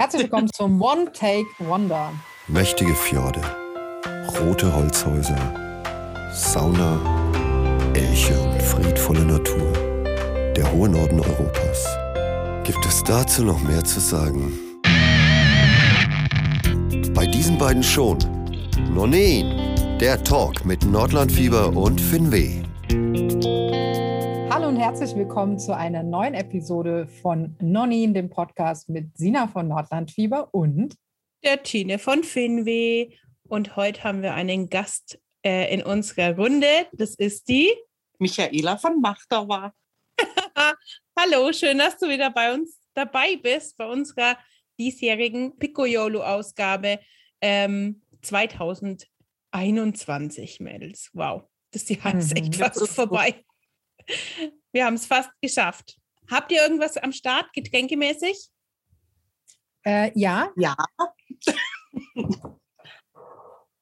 Herzlich willkommen zum One Take Wonder. Mächtige Fjorde, rote Holzhäuser, Sauna, Elche und friedvolle Natur. Der hohe Norden Europas. Gibt es dazu noch mehr zu sagen? Bei diesen beiden schon. Nonin, der Talk mit Nordlandfieber und Finweh. Herzlich willkommen zu einer neuen Episode von Nonin, dem Podcast mit Sina von Nordlandfieber und der Tine von Finweh. Und heute haben wir einen Gast äh, in unserer Runde. Das ist die Michaela von Machtauer. Hallo, schön, dass du wieder bei uns dabei bist, bei unserer diesjährigen Piccolo-Ausgabe ähm, 2021, Mädels. Wow, das Jahr ist echt mhm, fast vorbei. Wir haben es fast geschafft. Habt ihr irgendwas am Start, getränkemäßig? Äh, ja. Ja.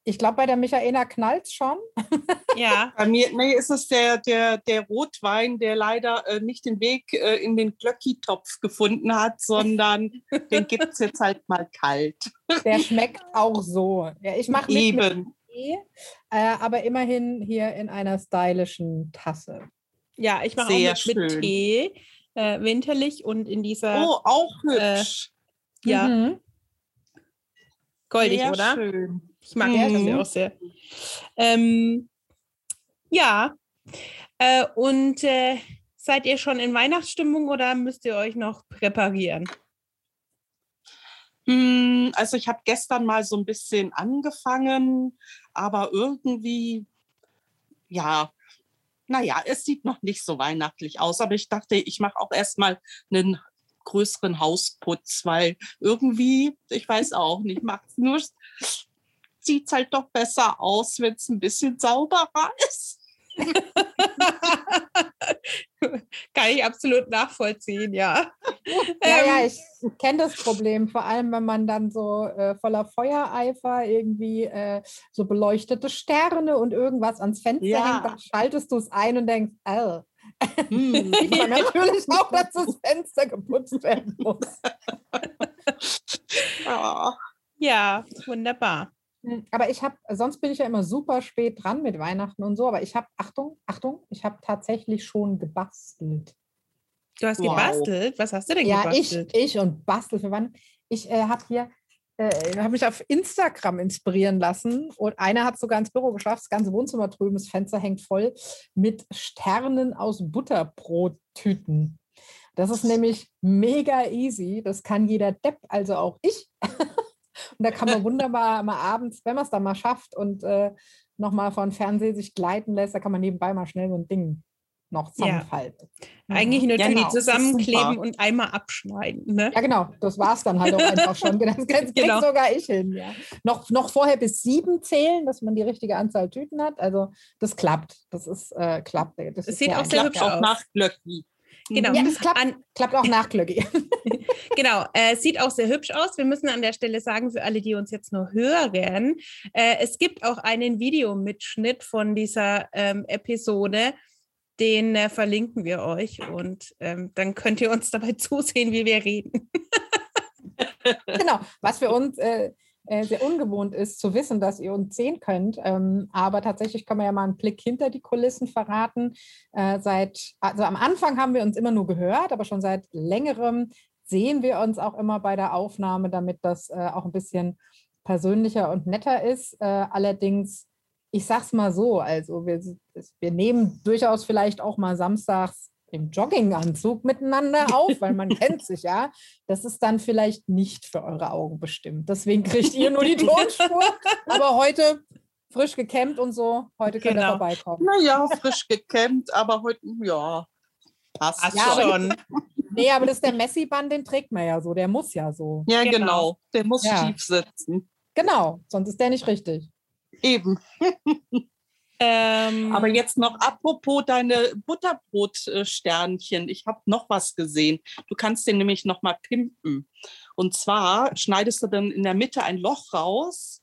Ich glaube, bei der Michaela knallt schon. Ja. Bei mir nee, ist es der, der, der Rotwein, der leider äh, nicht den Weg äh, in den Glöcki-Topf gefunden hat, sondern den gibt es jetzt halt mal kalt. Der schmeckt auch so. Ja, ich mache mit, mit Tee, äh, aber immerhin hier in einer stylischen Tasse. Ja, ich mache auch mit, mit Tee, äh, winterlich und in dieser. Oh, auch hübsch. Äh, ja. Mhm. Goldig, sehr oder? Schön. Ich mag mhm. das auch sehr. Ähm, ja. Äh, und äh, seid ihr schon in Weihnachtsstimmung oder müsst ihr euch noch präparieren? Hm, also ich habe gestern mal so ein bisschen angefangen, aber irgendwie, ja, naja, es sieht noch nicht so weihnachtlich aus, aber ich dachte, ich mache auch erstmal einen größeren Hausputz, weil irgendwie, ich weiß auch nicht, macht es nur, sieht es halt doch besser aus, wenn es ein bisschen sauberer ist. Kann ich absolut nachvollziehen, ja. Ja, ja, ähm, ich kenne das Problem, vor allem wenn man dann so äh, voller Feuereifer irgendwie äh, so beleuchtete Sterne und irgendwas ans Fenster ja. hängt, dann schaltest du es ein und denkst, oh. Hm. Natürlich auch, dass das Fenster geputzt werden muss. oh. Ja, wunderbar. Hm, aber ich habe, sonst bin ich ja immer super spät dran mit Weihnachten und so, aber ich habe, Achtung, Achtung, ich habe tatsächlich schon gebastelt. Du hast wow. gebastelt? Was hast du denn ja, gebastelt? Ja, ich, ich und bastel für wann. Ich äh, habe hier, äh, habe mich auf Instagram inspirieren lassen und einer hat sogar ins Büro geschafft, das ganze Wohnzimmer drüben, das Fenster hängt voll mit Sternen aus Butterbrottüten. Das ist nämlich mega easy. Das kann jeder Depp, also auch ich. Und da kann man wunderbar mal abends, wenn man es dann mal schafft und äh, nochmal von Fernsehen sich gleiten lässt, da kann man nebenbei mal schnell so ein Ding noch zusammenfalten. Ja. Eigentlich nur genau, die zusammenkleben und einmal abschneiden. Ne? Ja, genau. Das war es dann halt auch einfach schon. Das, das genau. sogar ich hin. Ja. Noch, noch vorher bis sieben zählen, dass man die richtige Anzahl Tüten hat. Also das klappt. Das ist äh, klappt. Das es sieht auch sehr hübsch aus. nach Glöcki. Genau. Ja, das klappt, an, klappt auch nach Glöcki. genau, äh, sieht auch sehr hübsch aus. Wir müssen an der Stelle sagen, für alle, die uns jetzt nur hören, äh, es gibt auch einen Videomitschnitt von dieser ähm, Episode. Den äh, verlinken wir euch und ähm, dann könnt ihr uns dabei zusehen, wie wir reden. genau, was für uns äh, sehr ungewohnt ist, zu wissen, dass ihr uns sehen könnt. Ähm, aber tatsächlich kann man ja mal einen Blick hinter die Kulissen verraten. Äh, seit, also am Anfang haben wir uns immer nur gehört, aber schon seit längerem sehen wir uns auch immer bei der Aufnahme, damit das äh, auch ein bisschen persönlicher und netter ist. Äh, allerdings, ich sag's mal so, also wir, wir nehmen durchaus vielleicht auch mal samstags im Jogginganzug miteinander auf, weil man kennt sich ja. Das ist dann vielleicht nicht für eure Augen bestimmt. Deswegen kriegt ihr nur die Tonspur. Aber heute frisch gekämmt und so, heute könnt genau. ihr vorbeikommen. Naja, frisch gekämmt, aber heute, ja, passt ja, schon. nee, aber das ist der Messi-Band, den trägt man ja so, der muss ja so. Ja, genau, genau. der muss ja. schief sitzen. Genau, sonst ist der nicht richtig. Eben. Ähm, Aber jetzt noch apropos deine Butterbrotsternchen. Ich habe noch was gesehen. Du kannst den nämlich noch mal pimpen. Und zwar schneidest du dann in der Mitte ein Loch raus,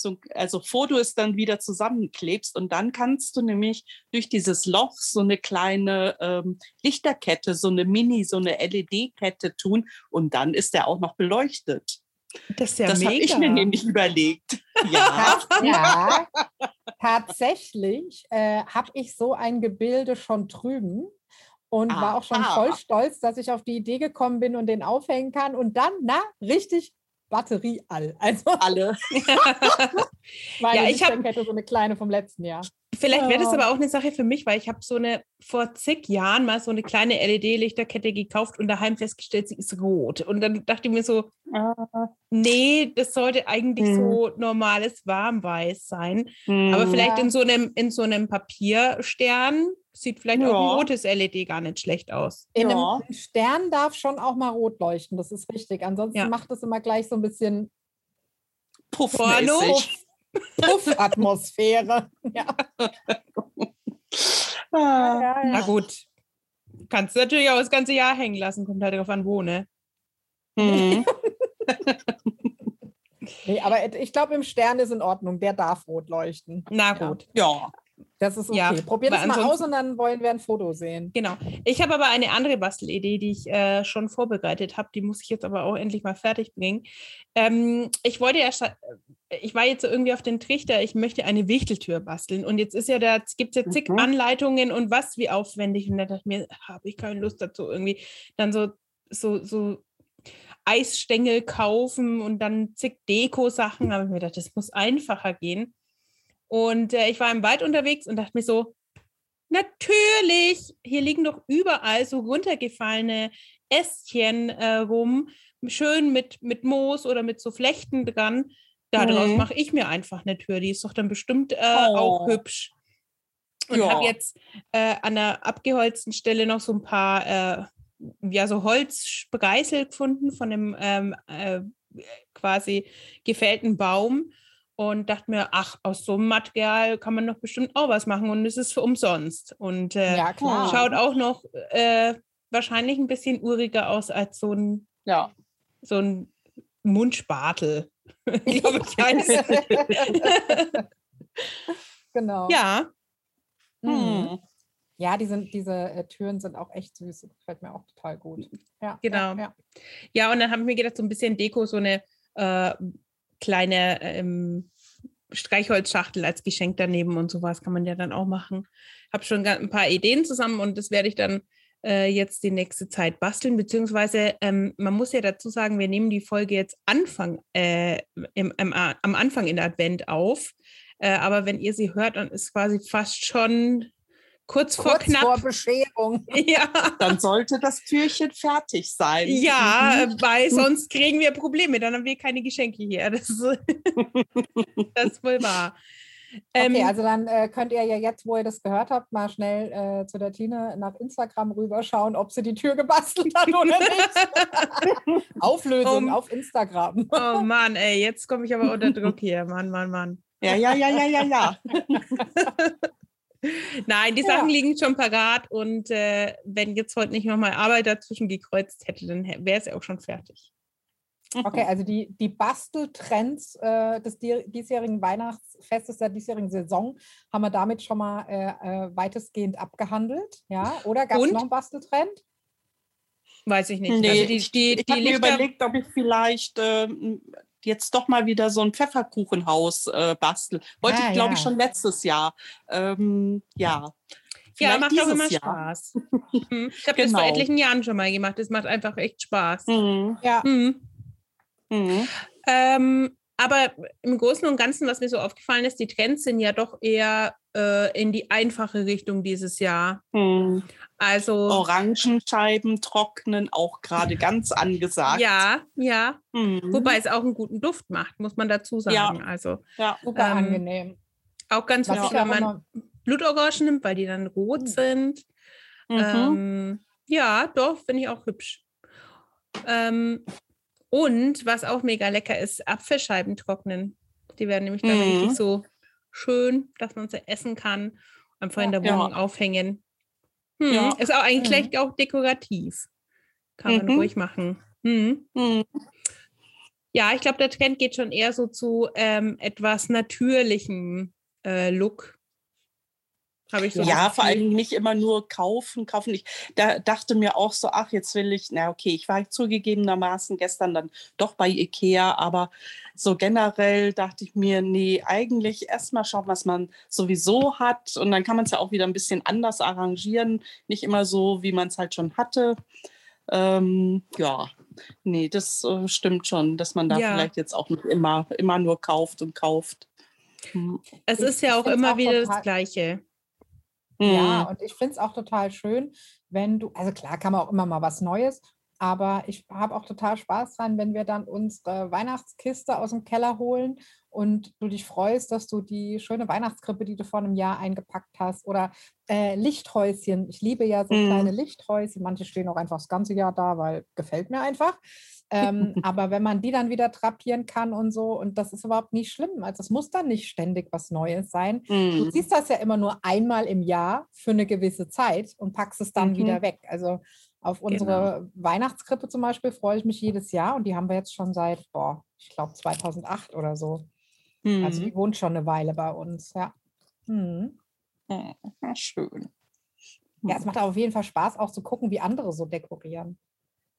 so, also Foto ist dann wieder zusammenklebst und dann kannst du nämlich durch dieses Loch so eine kleine ähm, Lichterkette, so eine Mini, so eine LED-Kette tun und dann ist der auch noch beleuchtet. Das ist ja das habe ich mir nämlich überlegt. Ja, ja tatsächlich äh, habe ich so ein Gebilde schon drüben und ah, war auch schon ah. voll stolz, dass ich auf die Idee gekommen bin und den aufhängen kann. Und dann, na, richtig Batterie all. Also alle. Meine ja, ich habe so eine kleine vom letzten Jahr. Vielleicht wäre das aber auch eine Sache für mich, weil ich habe so eine vor zig Jahren mal so eine kleine LED-Lichterkette gekauft und daheim festgestellt, sie ist rot. Und dann dachte ich mir so, ah. nee, das sollte eigentlich hm. so normales Warmweiß sein. Hm. Aber vielleicht in so einem in so einem Papierstern sieht vielleicht ja. auch ein rotes LED gar nicht schlecht aus. In ja. einem Stern darf schon auch mal rot leuchten, das ist richtig. Ansonsten ja. macht es immer gleich so ein bisschen Puff-mäßig. Puff-Atmosphäre. ja. ah. ja, Na gut. Kannst du natürlich auch das ganze Jahr hängen lassen, kommt halt darauf an, wo, ne? Mhm. nee, aber ich glaube, im Stern ist in Ordnung. Der darf rot leuchten. Na gut. Ja. Das ist okay. Ja, Probier das mal aus und dann wollen wir ein Foto sehen. Genau. Ich habe aber eine andere Bastelidee, die ich äh, schon vorbereitet habe. Die muss ich jetzt aber auch endlich mal fertig bringen. Ähm, ich wollte erst, äh, ich war jetzt so irgendwie auf den Trichter, ich möchte eine Wichteltür basteln. Und jetzt ist ja da, gibt es ja zig mhm. Anleitungen und was, wie aufwendig. Und da dachte ich mir, habe ich keine Lust dazu irgendwie. Dann so, so, so Eisstängel kaufen und dann zig Deko-Sachen. Aber ich mir gedacht, das muss einfacher gehen. Und äh, ich war im Wald unterwegs und dachte mir so, natürlich, hier liegen doch überall so runtergefallene Ästchen äh, rum, schön mit, mit Moos oder mit so Flechten dran. Daraus mhm. mache ich mir einfach eine Tür. Die ist doch dann bestimmt äh, oh. auch hübsch. Und ja. habe jetzt äh, an der abgeholzten Stelle noch so ein paar, äh, ja, so Holzspreißel gefunden von einem ähm, äh, quasi gefällten Baum und dachte mir, ach, aus so einem Material kann man doch bestimmt auch was machen und es ist für umsonst. Und äh, ja, schaut auch noch äh, wahrscheinlich ein bisschen uriger aus als so ein, ja. so ein Mundspatel. glaube ich heißt. genau. Ja. Hm. Ja, die sind, diese äh, Türen sind auch echt süß. Das gefällt mir auch total gut. Ja, genau. Ja, ja. ja und dann habe ich mir gedacht, so ein bisschen Deko, so eine äh, kleine ähm, Streichholzschachtel als Geschenk daneben und sowas kann man ja dann auch machen. Habe schon ein paar Ideen zusammen und das werde ich dann äh, jetzt die nächste Zeit basteln, beziehungsweise ähm, man muss ja dazu sagen, wir nehmen die Folge jetzt Anfang, äh, im, im, am Anfang in Advent auf. Äh, aber wenn ihr sie hört, dann ist quasi fast schon kurz, kurz vor knapp. vor Bescherung. Ja. Dann sollte das Türchen fertig sein. Ja, mhm. weil sonst kriegen wir Probleme. Dann haben wir keine Geschenke hier. Das, ist, das ist wohl wahr. Okay, ähm, also dann äh, könnt ihr ja jetzt, wo ihr das gehört habt, mal schnell äh, zu der Tine nach Instagram rüberschauen, ob sie die Tür gebastelt hat oder nicht. Auflösung um, auf Instagram. oh Mann, ey, jetzt komme ich aber unter Druck hier. Mann, Mann, Mann. Ja, ja, ja, ja, ja, ja. Nein, die Sachen ja. liegen schon parat und äh, wenn jetzt heute nicht nochmal Arbeit dazwischen gekreuzt hätte, dann wäre es ja auch schon fertig. Okay, also die, die Basteltrends äh, des diesjährigen Weihnachtsfestes, der diesjährigen Saison, haben wir damit schon mal äh, äh weitestgehend abgehandelt. Ja? Oder gab es noch einen Basteltrend? Weiß ich nicht. Nee, also die, die, ich, ich habe mir überlegt, ob ich vielleicht äh, jetzt doch mal wieder so ein Pfefferkuchenhaus äh, bastel. Wollte ah, ich, glaube ja. ich, schon letztes Jahr. Ähm, ja. Ja, macht auch immer Jahr. Spaß. Mhm. Ich habe genau. das vor genau. etlichen Jahren schon mal gemacht. Es macht einfach echt Spaß. Mhm. Ja. Mhm. Mhm. Ähm, aber im Großen und Ganzen, was mir so aufgefallen ist, die Trends sind ja doch eher äh, in die einfache Richtung dieses Jahr. Hm. Also Orangenscheiben trocknen auch gerade ganz angesagt. Ja, ja. Hm. Wobei es auch einen guten Duft macht, muss man dazu sagen. Ja, also ja, super ähm, angenehm. Auch ganz wichtig, wenn man Blutorangen nimmt, weil die dann rot hm. sind. Mhm. Ähm, ja, doch, finde ich auch hübsch. Ähm, und was auch mega lecker ist, Apfelscheiben trocknen. Die werden nämlich dann mhm. richtig so schön, dass man sie essen kann. Einfach in der Wohnung ja. aufhängen. Hm, ja. Ist auch eigentlich mhm. auch dekorativ. Kann man mhm. ruhig machen. Hm. Mhm. Ja, ich glaube, der Trend geht schon eher so zu ähm, etwas natürlichem äh, Look. Habe ich so ja, vor allem nicht immer nur kaufen, kaufen. Ich da dachte mir auch so, ach, jetzt will ich, na okay, ich war zugegebenermaßen gestern dann doch bei Ikea, aber so generell dachte ich mir, nee, eigentlich erstmal schauen, was man sowieso hat und dann kann man es ja auch wieder ein bisschen anders arrangieren, nicht immer so, wie man es halt schon hatte. Ähm, ja, nee, das äh, stimmt schon, dass man da ja. vielleicht jetzt auch nicht immer, immer nur kauft und kauft. Hm. Es ist ja auch immer auch wieder das Gleiche. Ja, mhm. und ich finde es auch total schön, wenn du, also klar kann man auch immer mal was Neues, aber ich habe auch total Spaß dran, wenn wir dann unsere Weihnachtskiste aus dem Keller holen und du dich freust, dass du die schöne Weihnachtskrippe, die du vor einem Jahr eingepackt hast, oder äh, Lichthäuschen. Ich liebe ja so mm. kleine Lichthäuschen. Manche stehen auch einfach das ganze Jahr da, weil gefällt mir einfach. Ähm, aber wenn man die dann wieder trapieren kann und so, und das ist überhaupt nicht schlimm. Also es muss dann nicht ständig was Neues sein. Mm. Du siehst das ja immer nur einmal im Jahr für eine gewisse Zeit und packst es dann mhm. wieder weg. Also auf unsere genau. Weihnachtskrippe zum Beispiel freue ich mich jedes Jahr und die haben wir jetzt schon seit, boah, ich glaube 2008 oder so. Mm. Also die mhm. wohnt schon eine Weile bei uns, ja. Mm. Ja, schön. Ja, es macht auf jeden Fall Spaß, auch zu gucken, wie andere so dekorieren.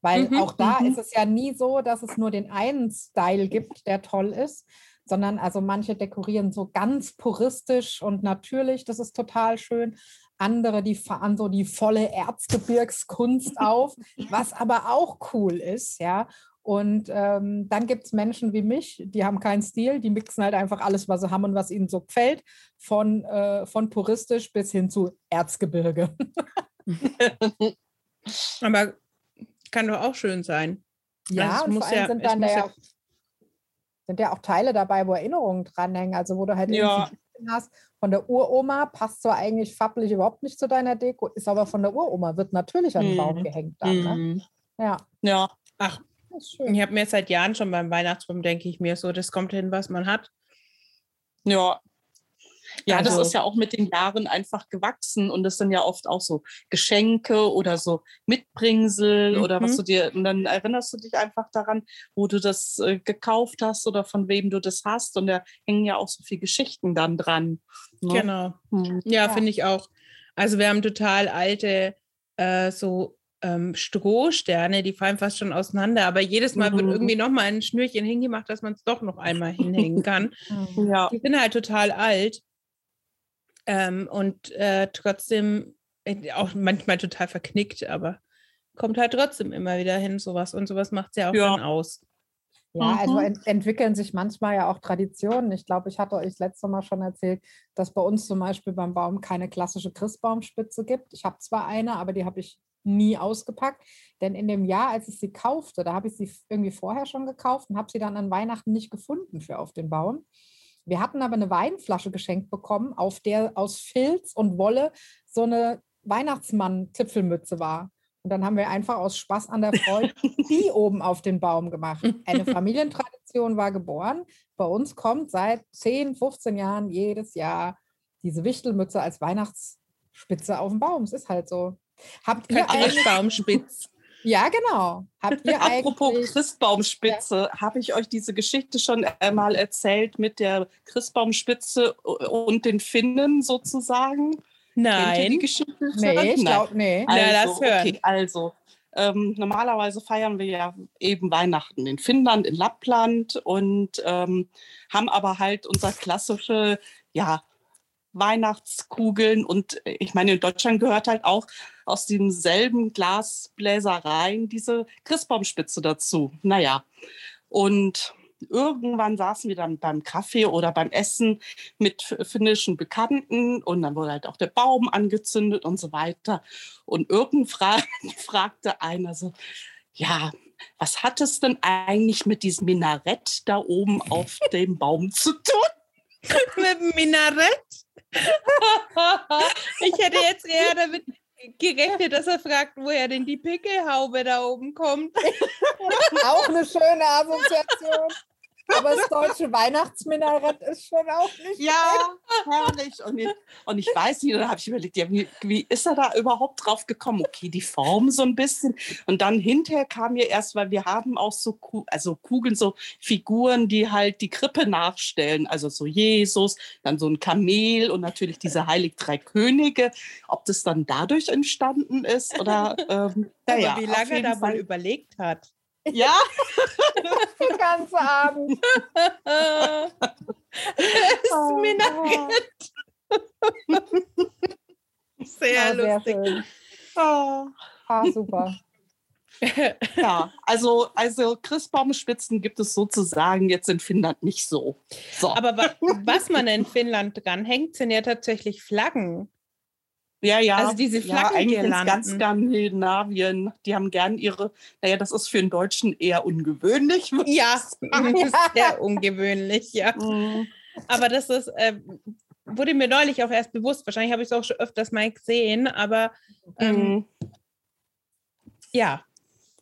Weil mhm, auch da mhm. ist es ja nie so, dass es nur den einen Style gibt, der toll ist, sondern also manche dekorieren so ganz puristisch und natürlich, das ist total schön. Andere, die fahren so die volle Erzgebirgskunst auf, was aber auch cool ist, ja. Und ähm, dann gibt es Menschen wie mich, die haben keinen Stil, die mixen halt einfach alles, was sie haben und was ihnen so gefällt, von, äh, von puristisch bis hin zu Erzgebirge. aber kann doch auch schön sein. Ja, also und vor allem ja, sind dann ja, sind ja auch Teile dabei, wo Erinnerungen dranhängen, also wo du halt ja. hast von der Uroma, passt zwar eigentlich farblich überhaupt nicht zu deiner Deko, ist aber von der Uroma, wird natürlich an den Baum mhm. gehängt dann. Ne? Mhm. Ja. Ja. Ach, ich habe mir seit Jahren schon beim Weihnachtsbaum, denke ich mir so, das kommt hin, was man hat. Ja, ja, also, das ist ja auch mit den Jahren einfach gewachsen und das sind ja oft auch so Geschenke oder so Mitbringsel mhm. oder was mhm. du dir, und dann erinnerst du dich einfach daran, wo du das äh, gekauft hast oder von wem du das hast und da hängen ja auch so viele Geschichten dann dran. Ne? Genau. Mhm. Ja, ja. finde ich auch. Also wir haben total alte äh, so ähm, Strohsterne, die fallen fast schon auseinander, aber jedes Mal mhm. wird irgendwie nochmal ein Schnürchen hingemacht, dass man es doch noch einmal hinhängen kann. ja. Die sind halt total alt. Ähm, und äh, trotzdem äh, auch manchmal total verknickt, aber kommt halt trotzdem immer wieder hin, sowas. Und sowas macht es ja auch ja. dann aus. Ja, also mhm. ent entwickeln sich manchmal ja auch Traditionen. Ich glaube, ich hatte euch letzte Mal schon erzählt, dass bei uns zum Beispiel beim Baum keine klassische Christbaumspitze gibt. Ich habe zwar eine, aber die habe ich nie ausgepackt. Denn in dem Jahr, als ich sie kaufte, da habe ich sie irgendwie vorher schon gekauft und habe sie dann an Weihnachten nicht gefunden für auf den Baum. Wir hatten aber eine Weinflasche geschenkt bekommen, auf der aus Filz und Wolle so eine Weihnachtsmann-Zipfelmütze war. Und dann haben wir einfach aus Spaß an der Freude die oben auf den Baum gemacht. Eine Familientradition war geboren. Bei uns kommt seit 10, 15 Jahren jedes Jahr diese Wichtelmütze als Weihnachtsspitze auf dem Baum. Es ist halt so. Habt ihr Baumspitz? Ja, genau. Habt ihr Apropos Christbaumspitze, ja. habe ich euch diese Geschichte schon einmal erzählt mit der Christbaumspitze und den Finnen sozusagen? Nein. Kennt ihr die Geschichte? Nee, ich glaube, nee. Also, ja, das hören. Okay, also, ähm, normalerweise feiern wir ja eben Weihnachten in Finnland, in Lappland und ähm, haben aber halt unser klassische, ja, Weihnachtskugeln und äh, ich meine, in Deutschland gehört halt auch aus demselben Glasbläsereien diese Christbaumspitze dazu. Naja, und irgendwann saßen wir dann beim Kaffee oder beim Essen mit finnischen Bekannten und dann wurde halt auch der Baum angezündet und so weiter. Und irgendwann fragte einer so, ja, was hat es denn eigentlich mit diesem Minarett da oben auf dem Baum zu tun? mit dem Minarett? ich hätte jetzt eher damit gerechnet, dass er fragt, woher denn die Pickelhaube da oben kommt. Auch eine schöne Assoziation. Aber das deutsche Weihnachtsminarett ist schon auch nicht Ja, herrlich. Und ich, und ich weiß nicht, da habe ich überlegt, ja, wie, wie ist er da überhaupt drauf gekommen? Okay, die Form so ein bisschen. Und dann hinterher kam mir erst, weil wir haben auch so Ku- also Kugeln, so Figuren, die halt die Krippe nachstellen. Also so Jesus, dann so ein Kamel und natürlich diese Heilig Drei Könige. Ob das dann dadurch entstanden ist oder ähm, naja, Aber wie lange er da Fall- überlegt hat. Ja, den ganzen Abend. das ist Minarett. Sehr Ja, sehr lustig. schön. ah. Ah, super. Ja, also, also Christbaumspitzen gibt es sozusagen jetzt in Finnland nicht so. so. Aber wa was man in Finnland dranhängt, sind ja tatsächlich Flaggen. Ja, ja. also diese ja, eigentlich ganz Skandinavien, die haben gern ihre, naja, das ist für einen Deutschen eher ungewöhnlich. würde ich Ja, sagen. das ist sehr ungewöhnlich, ja. Mm, Aber das ist, äh, wurde mir neulich auch erst bewusst. Wahrscheinlich habe ich es auch schon öfters mal gesehen, aber ähm, mm. ja,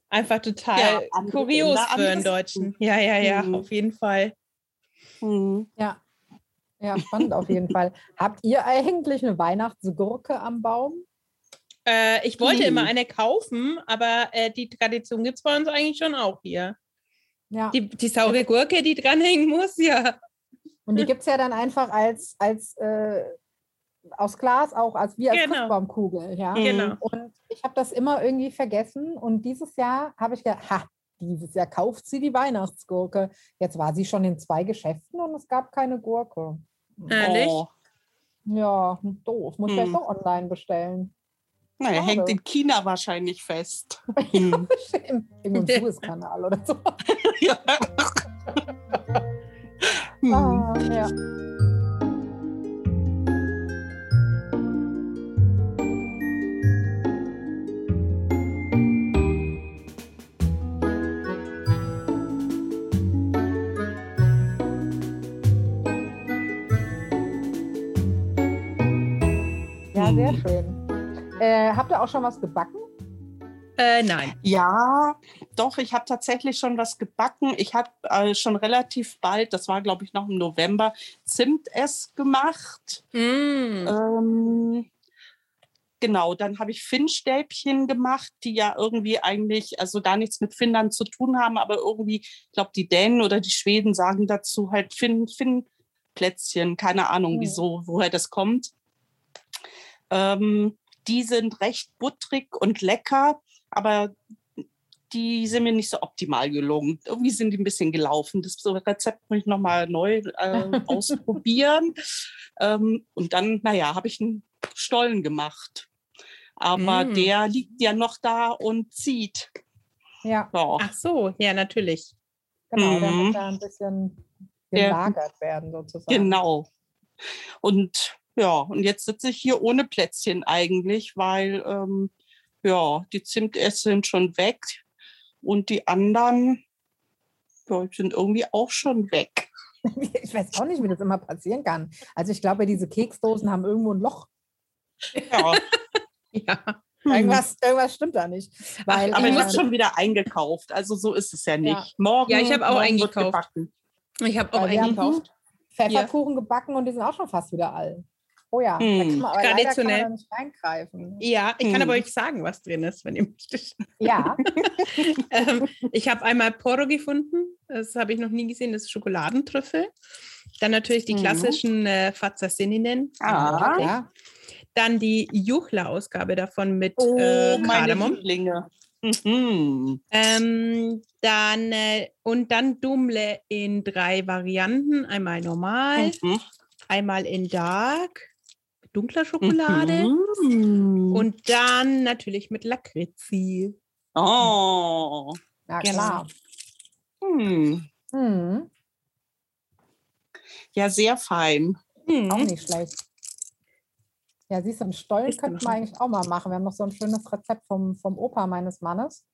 einfach total Ja, kurios Länder, für einen Deutschen. Ja, ja, ja, Mhm. auf jeden Fall. Mm. Ja. Ja, spannend auf jeden Fall. Habt ihr eigentlich eine Weihnachtsgurke am Baum? Äh, ich wollte Hm. immer eine kaufen, aber äh, die Tradition gibt es bei uns eigentlich schon auch hier. Ja. Die, die saure Gurke, die dranhängen muss, ja. Und die gibt es ja dann einfach als, als äh, aus Glas auch, als wie als Genau. Christbaumkugel. Ja? Mhm. Genau. Und ich habe das immer irgendwie vergessen. Und dieses Jahr habe ich gedacht, ha, dieses Jahr kauft sie die Weihnachtsgurke. Jetzt war sie schon in zwei Geschäften und es gab keine Gurke. Ehrlich? Oh. Ja, doof. Muss ich Hm. vielleicht doch online bestellen. Naja, Schade. hängt in China wahrscheinlich fest. Hm. Im, im Suezkanal oder so. ja. Hm. Ah, ja. Ja, sehr Hm. schön. Äh, habt ihr auch schon was gebacken? Äh, nein. Ja, doch, ich habe tatsächlich schon was gebacken. Ich habe äh, schon relativ bald, das war glaube ich noch im November, Zimtess gemacht. Mm. Ähm, genau, dann habe ich Finnstäbchen gemacht, die ja irgendwie eigentlich, also gar nichts mit Finnland zu tun haben, aber irgendwie, ich glaube, die Dänen oder die Schweden sagen dazu halt Finn, Finnplätzchen, keine Ahnung, Mhm. wieso, woher das kommt. Ähm, die sind recht butterig und lecker, aber die sind mir nicht so optimal gelungen. Irgendwie sind die ein bisschen gelaufen. Das Rezept muss ich nochmal neu äh, ausprobieren. Ähm, und dann, naja, habe ich einen Stollen gemacht. Aber Mm. der liegt ja noch da und zieht. Ja, Ja. Ach so, ja, natürlich. genau. Der Mhm. muss ja ein bisschen Der- gelagert werden, sozusagen. Genau. Und ja, und jetzt sitze ich hier ohne Plätzchen eigentlich, weil ähm, ja, die Zimtesse sind schon weg und die anderen ja, sind irgendwie auch schon weg. Ich weiß auch nicht, wie das immer passieren kann. Also ich glaube, diese Keksdosen haben irgendwo ein Loch. Ja, Ja. Irgendwas, irgendwas stimmt da nicht. Weil, aber äh, ich habe schon wieder eingekauft. Also so ist es ja nicht. Ja. Morgen, Ja, ich habe auch eingekauft. Ich habe auch Weil eingekauft. Pfefferkuchen gebacken und die sind auch schon fast wieder all. Oh ja, da Hm. kann man, aber leider kann man Traditionell. da nicht reingreifen. Ja, ich kann Hm. aber euch sagen, was drin ist, wenn ihr möchtet. Ja, ähm, ich habe einmal Porro gefunden. Das habe ich noch nie gesehen. Das ist Schokoladentrüffel. Dann natürlich die Mhm. klassischen äh, Fazzasininen. Ah. ja. Dann die Juchla-Ausgabe davon mit Oh, äh, Kardamom. Lieblinge. Mhm. Ähm, dann äh, und dann Dumle in drei Varianten. Einmal normal, Mhm. einmal in Dark, dunkler Schokolade Mhm. und dann natürlich mit Lakritzi. oh. Na Genau. klar. Hm. Hm, Ja, sehr fein. Mhm. auch nicht schlecht. Ja, siehst du, einen Stollen könnten wir eigentlich auch mal machen. Wir haben noch so ein schönes Rezept vom, vom Opa meines Mannes,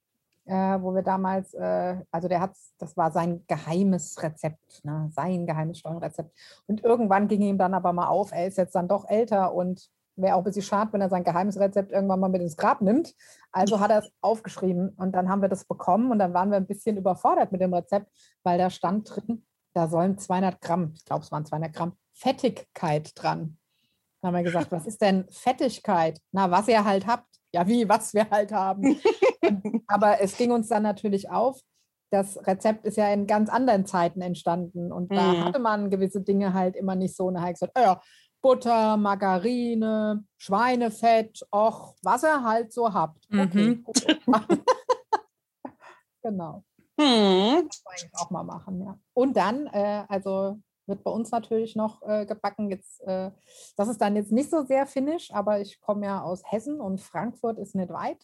äh, wo wir damals, äh, also der hat, das war sein geheimes Rezept, ne? sein geheimes Stollenrezept. Und irgendwann ging ihm dann aber mal auf, er ist jetzt dann doch älter und wäre auch ein bisschen schade, wenn er sein geheimes Rezept irgendwann mal mit ins Grab nimmt. Also hat er es aufgeschrieben und dann haben wir das bekommen und dann waren wir ein bisschen überfordert mit dem Rezept, weil da stand drin da sollen 200 Gramm, ich glaube, es waren 200 Gramm Fettigkeit dran. Dann haben wir gesagt, was ist denn Fettigkeit? Na, was ihr halt habt. Ja, wie, was wir halt haben. aber es ging uns dann natürlich auf, das Rezept ist ja in ganz anderen Zeiten entstanden und da Mhm. hatte man gewisse Dinge halt immer nicht so. Und da ich gesagt, "Ah ja, Butter, Margarine, Schweinefett, och, was ihr halt so habt. Okay, Mhm. gut. genau. Hm. Das wollen wir auch mal machen, ja. Und dann, äh, also wird bei uns natürlich noch äh, gebacken. Jetzt, äh, das ist dann jetzt nicht so sehr finnisch, aber ich komme ja aus Hessen und Frankfurt ist nicht weit.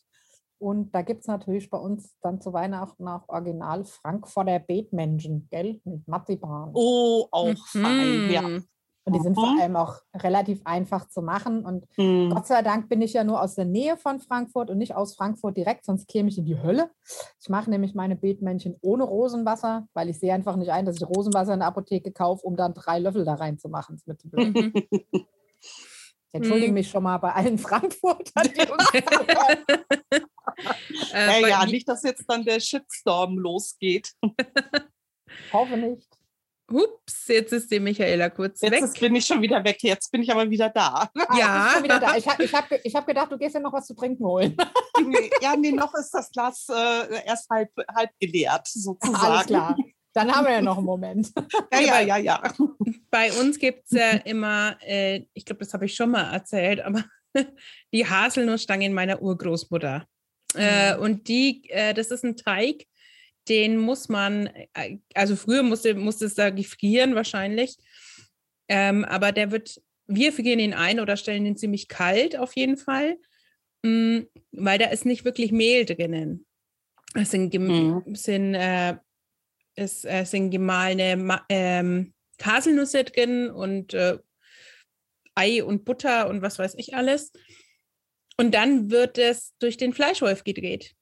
Und da gibt es natürlich bei uns dann zu Weihnachten auch original Frankfurter Beetmenschen, gell? Mit Marzipan. Oh, auch fein. Ja. Mhm. Und die sind vor Mhm. allem auch relativ einfach zu machen. Und Hm. Gott sei Dank bin ich ja nur aus der Nähe von Frankfurt und nicht aus Frankfurt direkt, sonst käme ich in die Hölle. Ich mache nämlich meine Beetmännchen ohne Rosenwasser, weil ich sehe einfach nicht ein, dass ich Rosenwasser in der Apotheke kaufe, um dann drei Löffel da reinzumachen. Das ist mir zu blöd. Mhm. Ich entschuldige Mhm. mich schon mal bei allen Frankfurtern, die uns. Äh, Ja, ja, bei- nicht, dass jetzt dann der Shitstorm losgeht. Ich hoffe nicht. Hups, jetzt ist die Michaela kurz Jetzt weg. ist, bin ich schon wieder weg. Jetzt bin ich aber wieder da. Ah, Ja. wieder da. Ich habe ich hab, ich hab gedacht, du gehst ja noch was zu trinken holen. ja, nee, noch ist das Glas äh, erst halb, halb geleert, sozusagen. Alles klar. Dann haben wir ja noch einen Moment. Ja, ja, ja, ja. Bei uns gibt es ja immer, äh, ich glaube, das habe ich schon mal erzählt, aber die Haselnussstangen meiner Urgroßmutter. Äh, Mhm. und die, äh, das ist ein Teig, den muss man, äh, also früher musste, musste es da gefrieren wahrscheinlich, ähm, aber der wird, wir frieren ihn ein oder stellen ihn ziemlich kalt auf jeden Fall, mh, weil da ist nicht wirklich Mehl drinnen. Es sind, gem- sind, äh, es äh, sind gemahlene Ma ähm, Haselnüsse drin und äh, Ei und Butter und was weiß ich alles. Und dann wird es durch den Fleischwolf gedreht.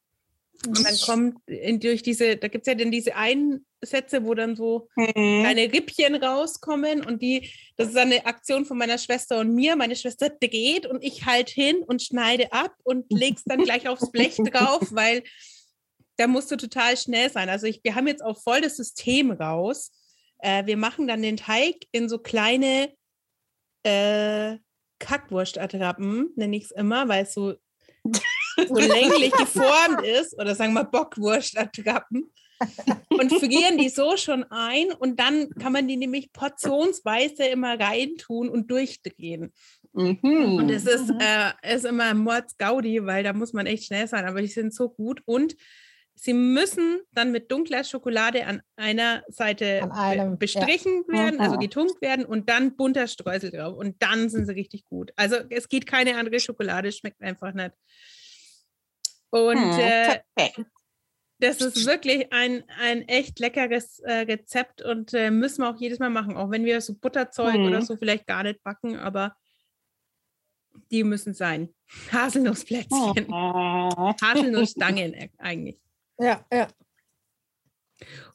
Und dann kommt in, durch diese, da gibt es ja dann diese Einsätze, wo dann so Mhm. kleine Rippchen rauskommen und die, das ist eine Aktion von meiner Schwester und mir. Meine Schwester dreht und ich halt hin und schneide ab und leg's dann gleich aufs Blech drauf, weil da musst du total schnell sein. Also ich, wir haben jetzt auch voll das System raus. Äh, wir machen dann den Teig in so kleine äh, Kackwurstattrappen, nenne ich es immer, weil es so, so länglich geformt ist. Oder sagen wir Bockwurstattrappen und frieren die so schon ein und dann kann man die nämlich portionsweise immer reintun und durchdrehen. Mhm. Und es ist, äh, ist immer Mordsgaudi, weil da muss man echt schnell sein, aber die sind so gut und sie müssen dann mit dunkler Schokolade an einer Seite An einem, be bestrichen werden, also Mhm. getunkt werden und dann bunter Streusel drauf und dann sind sie richtig gut. Also es geht keine andere Schokolade, schmeckt einfach nicht. Und Hm, äh, das ist wirklich ein, ein echt leckeres äh, Rezept und äh, müssen wir auch jedes Mal machen, auch wenn wir so Butterzeug Mhm. oder so vielleicht gar nicht backen, aber die müssen sein. Haselnussplätzchen, Oh. Haselnussstangen äh, eigentlich. Ja, ja.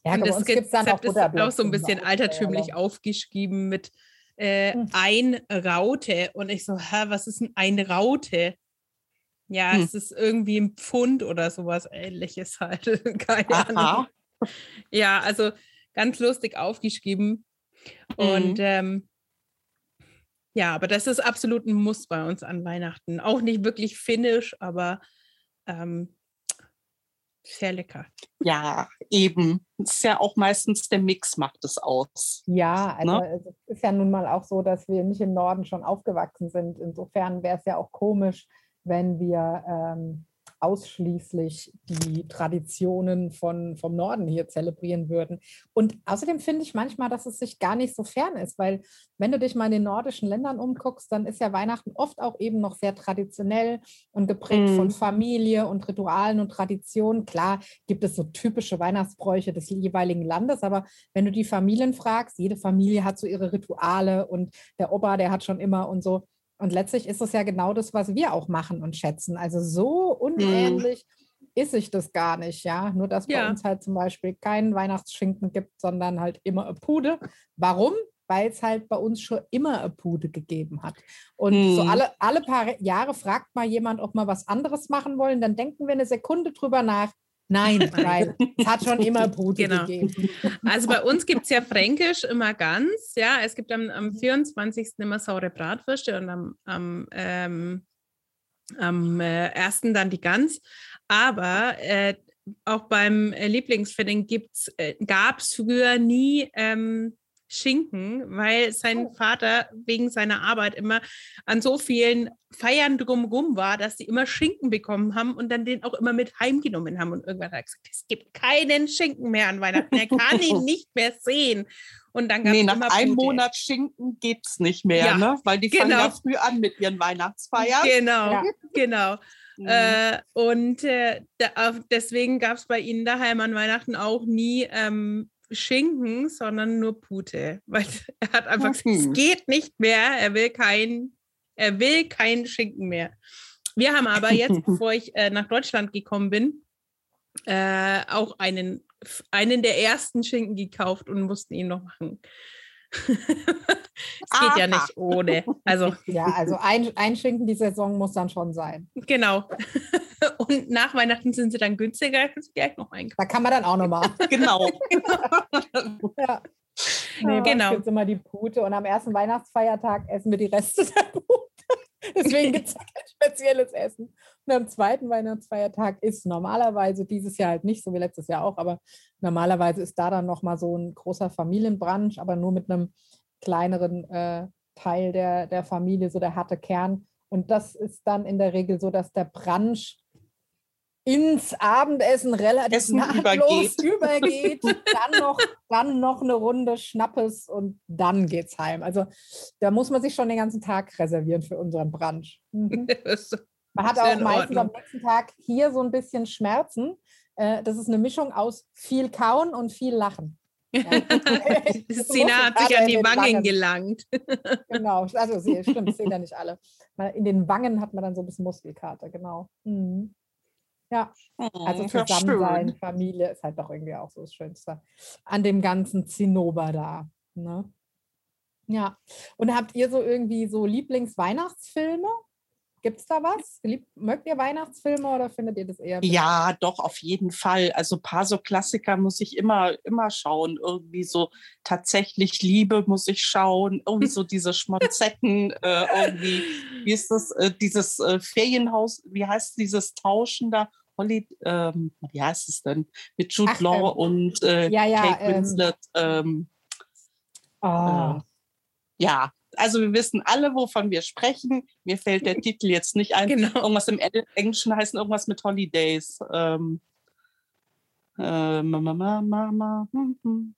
Ja, und das Rezept ist auch so ein bisschen altertümlich ja, aufgeschrieben mit äh, Hm. ein Raute. Und ich so, hä, was ist denn ein Raute? Ja, Hm. es ist irgendwie ein Pfund oder sowas ähnliches halt. Keine Ahnung. Aha. Ja, also ganz lustig aufgeschrieben. Und Mhm. ähm, ja, aber das ist absolut ein Muss bei uns an Weihnachten. Auch nicht wirklich finnisch, aber ähm, sehr lecker. Ja, eben. Es ist ja auch meistens der Mix macht es aus. Ja, also Ne? es ist ja nun mal auch so, dass wir nicht im Norden schon aufgewachsen sind. Insofern wäre es ja auch komisch, wenn wir ähm, ausschließlich die Traditionen von, vom Norden hier zelebrieren würden. Und außerdem finde ich manchmal, dass es sich gar nicht so fern ist, weil wenn du dich mal in den nordischen Ländern umguckst, dann ist ja Weihnachten oft auch eben noch sehr traditionell und geprägt von Mhm. Familie und Ritualen und Traditionen. Klar gibt es so typische Weihnachtsbräuche des jeweiligen Landes, aber wenn du die Familien fragst, jede Familie hat so ihre Rituale und der Opa, der hat schon immer und so. Und letztlich ist es ja genau das, was wir auch machen und schätzen. Also so unähnlich ist sich das gar nicht, ja. Nur dass bei Ja. uns halt zum Beispiel keinen Weihnachtsschinken gibt, sondern halt immer eine Pude. Warum? Weil es halt bei uns schon immer eine Pude gegeben hat. Und so Hm. alle, alle paar Jahre fragt mal jemand, ob wir was anderes machen wollen. Dann denken wir eine Sekunde drüber nach. Nein, nein. Es hat schon immer Pute Genau. gegeben. Also bei uns gibt es ja Fränkisch immer ganz. Ja, es gibt am, am 24. immer saure Bratwürste und am, am, ähm, am äh, 1. dann die Gans. Aber äh, auch beim äh, Lieblingsfitting äh, gab es früher nie ähm, Schinken, weil sein Vater wegen seiner Arbeit immer an so vielen Feiern drumherum war, dass sie immer Schinken bekommen haben und dann den auch immer mit heimgenommen haben. Und irgendwann hat er gesagt, es gibt keinen Schinken mehr an Weihnachten. Er kann ihn nicht mehr sehen. Und dann gab Nee, es nach immer einem. Monat Schinken geht's nicht mehr, Ja, ne? Weil die fangen genau. ja früh an mit ihren Weihnachtsfeiern. Genau, Ja. genau. Mhm. Äh, und äh, da, auf- deswegen gab es bei ihnen daheim an Weihnachten auch nie ähm, Schinken, sondern nur Pute. Weil er hat einfach gesagt, es Mhm. geht nicht mehr, er will kein, er will kein Schinken mehr. Wir haben aber jetzt, bevor ich äh, nach Deutschland gekommen bin, äh, auch einen, einen der ersten Schinken gekauft und mussten ihn noch machen. es geht ja nicht ohne. Also Ja, also ein, ein Schinken die Saison muss dann schon sein. Genau. Und nach Weihnachten sind sie dann günstiger, kannst du gleich noch einkaufen. Da kann man dann auch nochmal. Genau. Ja. Nee, Genau. gibt immer die Pute und am ersten Weihnachtsfeiertag essen wir die Reste der Pute. Deswegen gibt es kein spezielles Essen. Und am zweiten Weihnachtsfeiertag ist normalerweise dieses Jahr halt nicht, so wie letztes Jahr auch, aber normalerweise ist da dann nochmal so ein großer Familienbrunch, aber nur mit einem kleineren äh, Teil der, der Familie, so der harte Kern. Und das ist dann in der Regel so, dass der Brunch ins Abendessen relativ Essen nahtlos übergeht, dann, noch, dann noch eine Runde Schnappes und dann geht's heim. Also da muss man sich schon den ganzen Tag reservieren für unseren Brunch. Mhm. Man hat auch meistens am nächsten Tag hier so ein bisschen Schmerzen. Äh, Das ist eine Mischung aus viel Kauen und viel Lachen. Sina hat sich an die Wangen gelangt. Genau, also sie, stimmt, das sehen ja nicht alle. In den Wangen hat man dann so ein bisschen Muskelkater, genau. Mhm. Ja, also Mhm, zusammen sein. Familie ist halt doch irgendwie auch so das Schönste an dem ganzen Zinnober da. Ne? Ja, und habt ihr so irgendwie so Lieblingsweihnachtsfilme? Gibt es da was? Lieb mögt ihr Weihnachtsfilme oder findet ihr das eher? Ja, doch, auf jeden Fall. Also ein paar so Klassiker muss ich immer, immer schauen. Irgendwie so tatsächlich Liebe muss ich schauen. Irgendwie so diese Schmonzetten, äh, irgendwie, wie ist das, äh, dieses äh, Ferienhaus, wie heißt dieses Tauschen da? Holly, ähm, wie heißt es denn? Mit Jude Ach, Law ähm, und äh, ja, ja, Kate ähm, Winslet. Ähm, Oh, äh, ja, also wir wissen alle, wovon wir sprechen. Mir fällt der Titel jetzt nicht ein. Genau. Irgendwas im Eng- Englischen heißt irgendwas mit Holidays. Ähm, äh, Mama, Mama, Mama, hm, hm.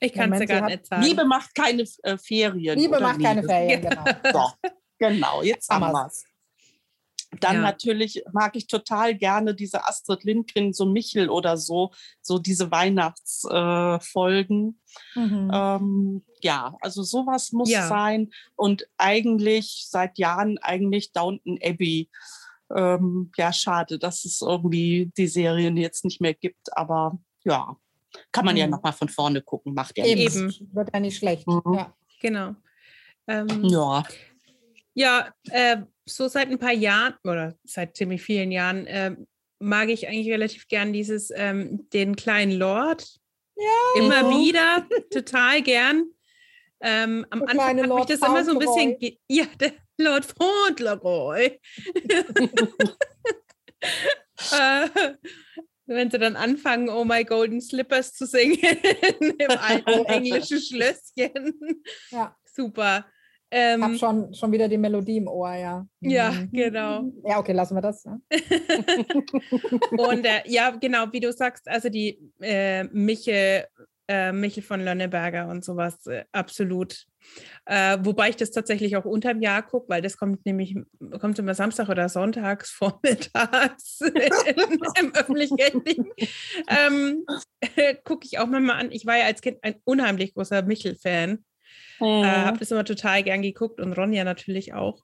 Ich kann es sie gar nicht sagen. Liebe macht keine äh, Ferien. Liebe macht keine Liebe? Ferien, genau. So, genau, jetzt haben wir es. Dann Ja. natürlich mag ich total gerne diese Astrid Lindgren, so Michel oder so, so diese Weihnachtsfolgen. Äh. Mhm. Ähm, ja, also sowas muss Ja. sein. Und eigentlich seit Jahren eigentlich Downton Abbey. Ähm, ja, schade, dass es irgendwie die Serien jetzt nicht mehr gibt. Aber ja, kann man ja Mhm. noch mal von vorne gucken. Macht ja Eben. nichts. Wird ja nicht schlecht. Mhm. Ja. Genau. Ähm, Ja, Ja, äh, so seit ein paar Jahren oder seit ziemlich vielen Jahren ähm, mag ich eigentlich relativ gern dieses, ähm, den kleinen Lord. Ja. Immer wieder, total gern. Ähm, am Der Anfang hat mich das immer so ein bisschen, ja, der Lord Fauntleroy. äh, wenn sie dann anfangen, Oh My Golden Slippers zu singen im alten englischen Schlösschen. Ja. Super. Ich Ähm, habe schon, schon wieder die Melodie im Ohr, ja. Ja, Mhm. genau. Ja, okay, lassen wir das. Ne? Und äh, ja, genau, wie du sagst, also die äh, Michel, äh, Michel von Lönneberger und sowas, äh, absolut. Äh, wobei ich das tatsächlich auch unterm Jahr gucke, weil das kommt nämlich, kommt immer Samstag oder sonntags vormittags im öffentlich-rechtlichen. Ähm, gucke ich auch manchmal an. Ich war ja als Kind ein unheimlich großer Michel-Fan. Äh, Mhm. habe das immer total gern geguckt und Ronja natürlich auch.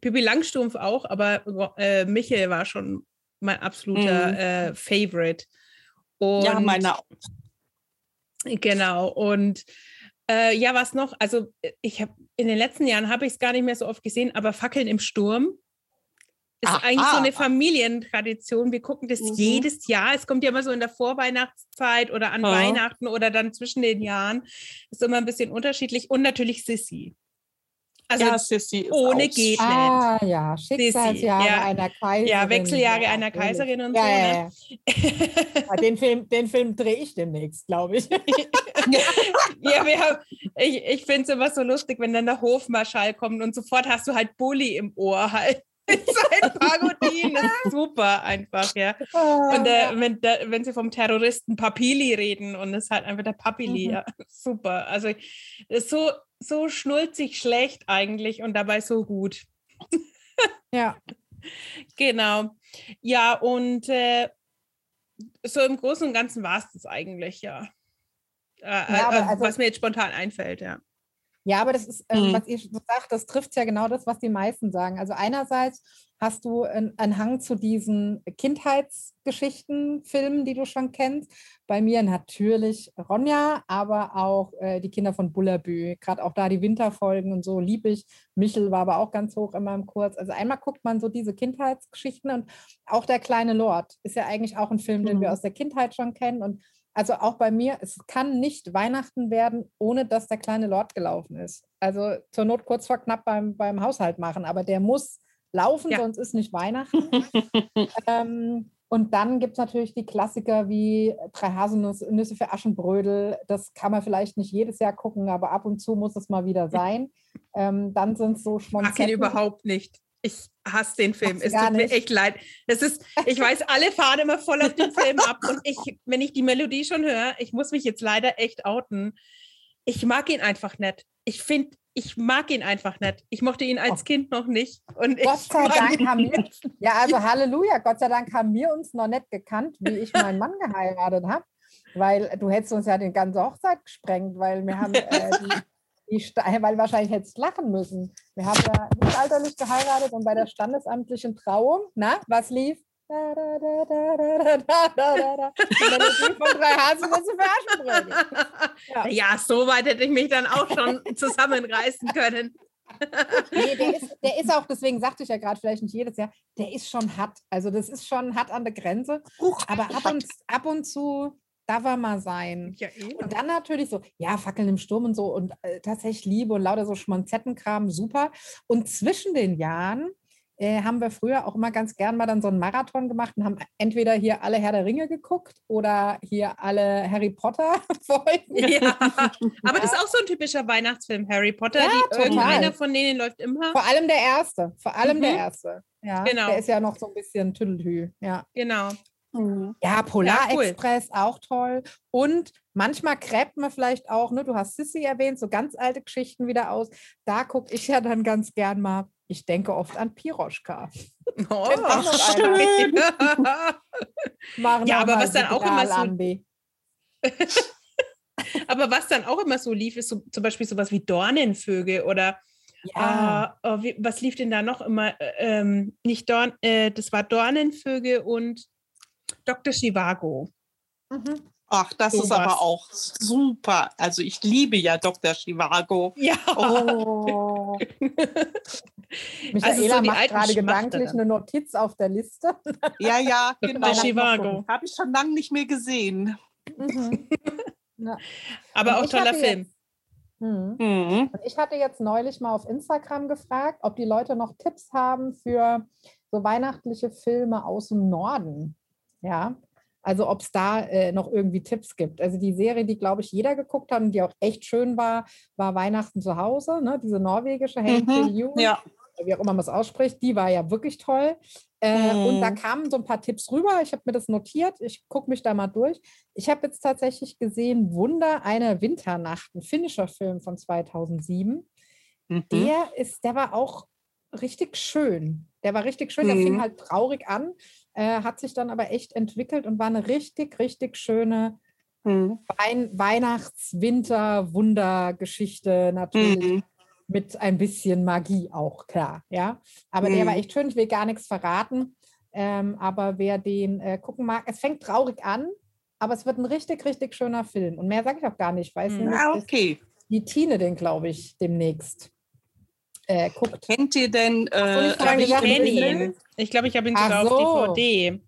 Pippi Langstrumpf auch, aber äh, Michel war schon mein absoluter Mhm. äh, Favorite. Und, ja, meine auch. Genau. Und äh, ja, was noch? Also ich habe in den letzten Jahren habe ich es gar nicht mehr so oft gesehen, aber Fackeln im Sturm Ist Aha. eigentlich so eine Familientradition. Wir gucken das Mhm. jedes Jahr. Es kommt ja immer so in der Vorweihnachtszeit oder an Ja. Weihnachten oder dann zwischen den Jahren. Ist immer ein bisschen unterschiedlich. Und natürlich Sissy. Also ja, Sissy ist ohne auch geht Ah, ja, Schicksalsjahre ja. einer Kaiserin. ja, Wechseljahre Ja, einer. Kaiserin und Ja, so. ja, Ne? ja. Ja, Den Film, den Film drehe ich demnächst, glaube ich. Ja, wir haben, ich, ich finde es immer so lustig, wenn dann der Hofmarschall kommt und sofort hast du halt Bulli im Ohr halt. Sein Pagodin, das ist super einfach, ja. Und äh, wenn, der, wenn sie vom Terroristen Papili reden und es ist halt einfach der Papili, Mhm. ja, super. Also so, so schnulzig schlecht eigentlich und dabei so gut. ja. Genau. Ja, und äh, so im Großen und Ganzen war es das eigentlich, ja. Äh, Ja, äh, also- was mir jetzt spontan einfällt, ja. Ja, aber das ist, ähm, Mhm. was ihr so sagt, das trifft ja genau das, was die meisten sagen. Also einerseits hast du einen, Hang zu diesen Kindheitsgeschichten, Filmen, die du schon kennst. Bei mir natürlich Ronja, aber auch äh, die Kinder von Bullabü. Gerade auch da die Winterfolgen und so lieb ich. Michel war aber auch ganz hoch in meinem Kurs. Also einmal guckt man so diese Kindheitsgeschichten und auch der kleine Lord ist ja eigentlich auch ein Film, den wir Mhm. aus der Kindheit schon kennen und also auch bei mir, es kann nicht Weihnachten werden, ohne dass der kleine Lord gelaufen ist. Also zur Not kurz vor knapp beim, beim Haushalt machen, aber der muss laufen, Ja. sonst ist nicht Weihnachten. ähm, und dann gibt es natürlich die Klassiker wie Drei Haselnüsse Nüsse für Aschenbrödel. Das kann man vielleicht nicht jedes Jahr gucken, aber ab und zu muss es mal wieder sein. Ähm, dann sind es so mag ihn Schmonzetten. überhaupt nicht. Ich hasse den Film. Es tut mir echt leid. Das ist, ich weiß, alle fahren immer voll auf den Film ab und ich, wenn ich die Melodie schon höre, ich muss mich jetzt leider echt outen. Ich mag ihn einfach nicht. Ich finde, ich mag ihn einfach nicht. Ich mochte ihn als Oh. Kind noch nicht. Und Gott sei Dank haben wir, ja, also Halleluja, Gott sei Dank haben wir uns noch nicht gekannt, wie ich meinen Mann geheiratet habe, weil du hättest uns ja die ganze Hochzeit gesprengt, weil wir haben äh, die, weil wahrscheinlich hättest du lachen müssen. Wir haben ja mittelalterlich geheiratet und bei der standesamtlichen Trauung, na, was lief? Ja. ja, so weit hätte ich mich dann auch schon zusammenreißen können. nee, der ist, der ist auch, deswegen sagte ich ja gerade, vielleicht nicht jedes Jahr, der ist schon hart. Also das ist schon hart an der Grenze. Aber ab und, ab und zu darf er mal sein. Ja, eh. Und dann natürlich so, ja, Fackeln im Sturm und so und äh, tatsächlich Liebe und lauter so Schmonzettenkram, super. Und zwischen den Jahren äh, haben wir früher auch immer ganz gern mal dann so einen Marathon gemacht und haben entweder hier alle Herr der Ringe geguckt oder hier alle Harry Potter Folgen. Ja, aber das ist auch so ein typischer Weihnachtsfilm, Harry Potter. Ja, die, total. irgendeiner von denen läuft immer. Vor allem der erste, vor allem der Mhm. erste. Ja, Genau. Der ist ja noch so ein bisschen Tüdelhü. Ja. Genau. Mhm. Ja, Ja, cool. Polarexpress, auch toll. Und manchmal gräbt man vielleicht auch, ne, du hast Sissy erwähnt, so ganz alte Geschichten wieder aus. Da gucke ich ja dann ganz gern mal, ich denke oft an Piroschka. Oh, schön. Ja, aber was dann auch immer so-. Aber was dann auch immer so lief, ist so, zum Beispiel sowas wie Dornenvögel oder Ja, äh, oh, wie, was lief denn da noch immer? Äh, ähm, nicht Dorn, äh, das war Dornenvögel und Dr. Chivago. mhm. Ach, das ist Sowas. aber auch super. Also ich liebe ja Dr. Chivago. Ja, Oh. Michaela Also so macht gerade gedanklich eine Notiz auf der Liste. Ja, ja, Dr. genau. Chivago. Habe ich schon lange nicht mehr gesehen. Mhm. Ja. Aber Und auch toller hatte Film. Jetzt, Mhm. Mhm. Ich hatte jetzt neulich mal auf Instagram gefragt, ob die Leute noch Tipps haben für so weihnachtliche Filme aus dem Norden. Ja, also ob es da äh, noch irgendwie Tipps gibt. Also die Serie, die, glaube ich, jeder geguckt hat und die auch echt schön war, war Weihnachten zu Hause, ne? diese norwegische Hank Mhm. Ja. wie auch immer man es ausspricht, die war ja wirklich toll. Äh, Und da Mhm. kamen so ein paar Tipps rüber. Ich habe mir das notiert. Ich gucke mich da mal durch. Ich habe jetzt tatsächlich gesehen, Wunder einer Winternacht, ein finnischer Film von 2007. Mhm. Der ist, der war auch richtig schön. Der war richtig schön. Der fing Mhm. halt traurig an, äh, hat sich dann aber echt entwickelt und war eine richtig, richtig schöne Mhm. Wein Weihnachts-Winter-Wunder-Geschichte natürlich Mhm. mit ein bisschen Magie auch, klar. Ja, aber der war Mhm. echt schön. Ich will gar nichts verraten. Ähm, aber wer den äh, gucken mag, es fängt traurig an, aber es wird ein richtig, richtig schöner Film. Und mehr sage ich auch gar nicht. Ich weiß Mhm. nämlich, Ah, okay. die Tine den, glaube ich, demnächst äh, guckt. Kennt ihr denn? Ach so, Äh, ich Ich glaube, ich gesagt, kenne ihn. Ich glaube, ich habe ihn sogar so. auf DVD.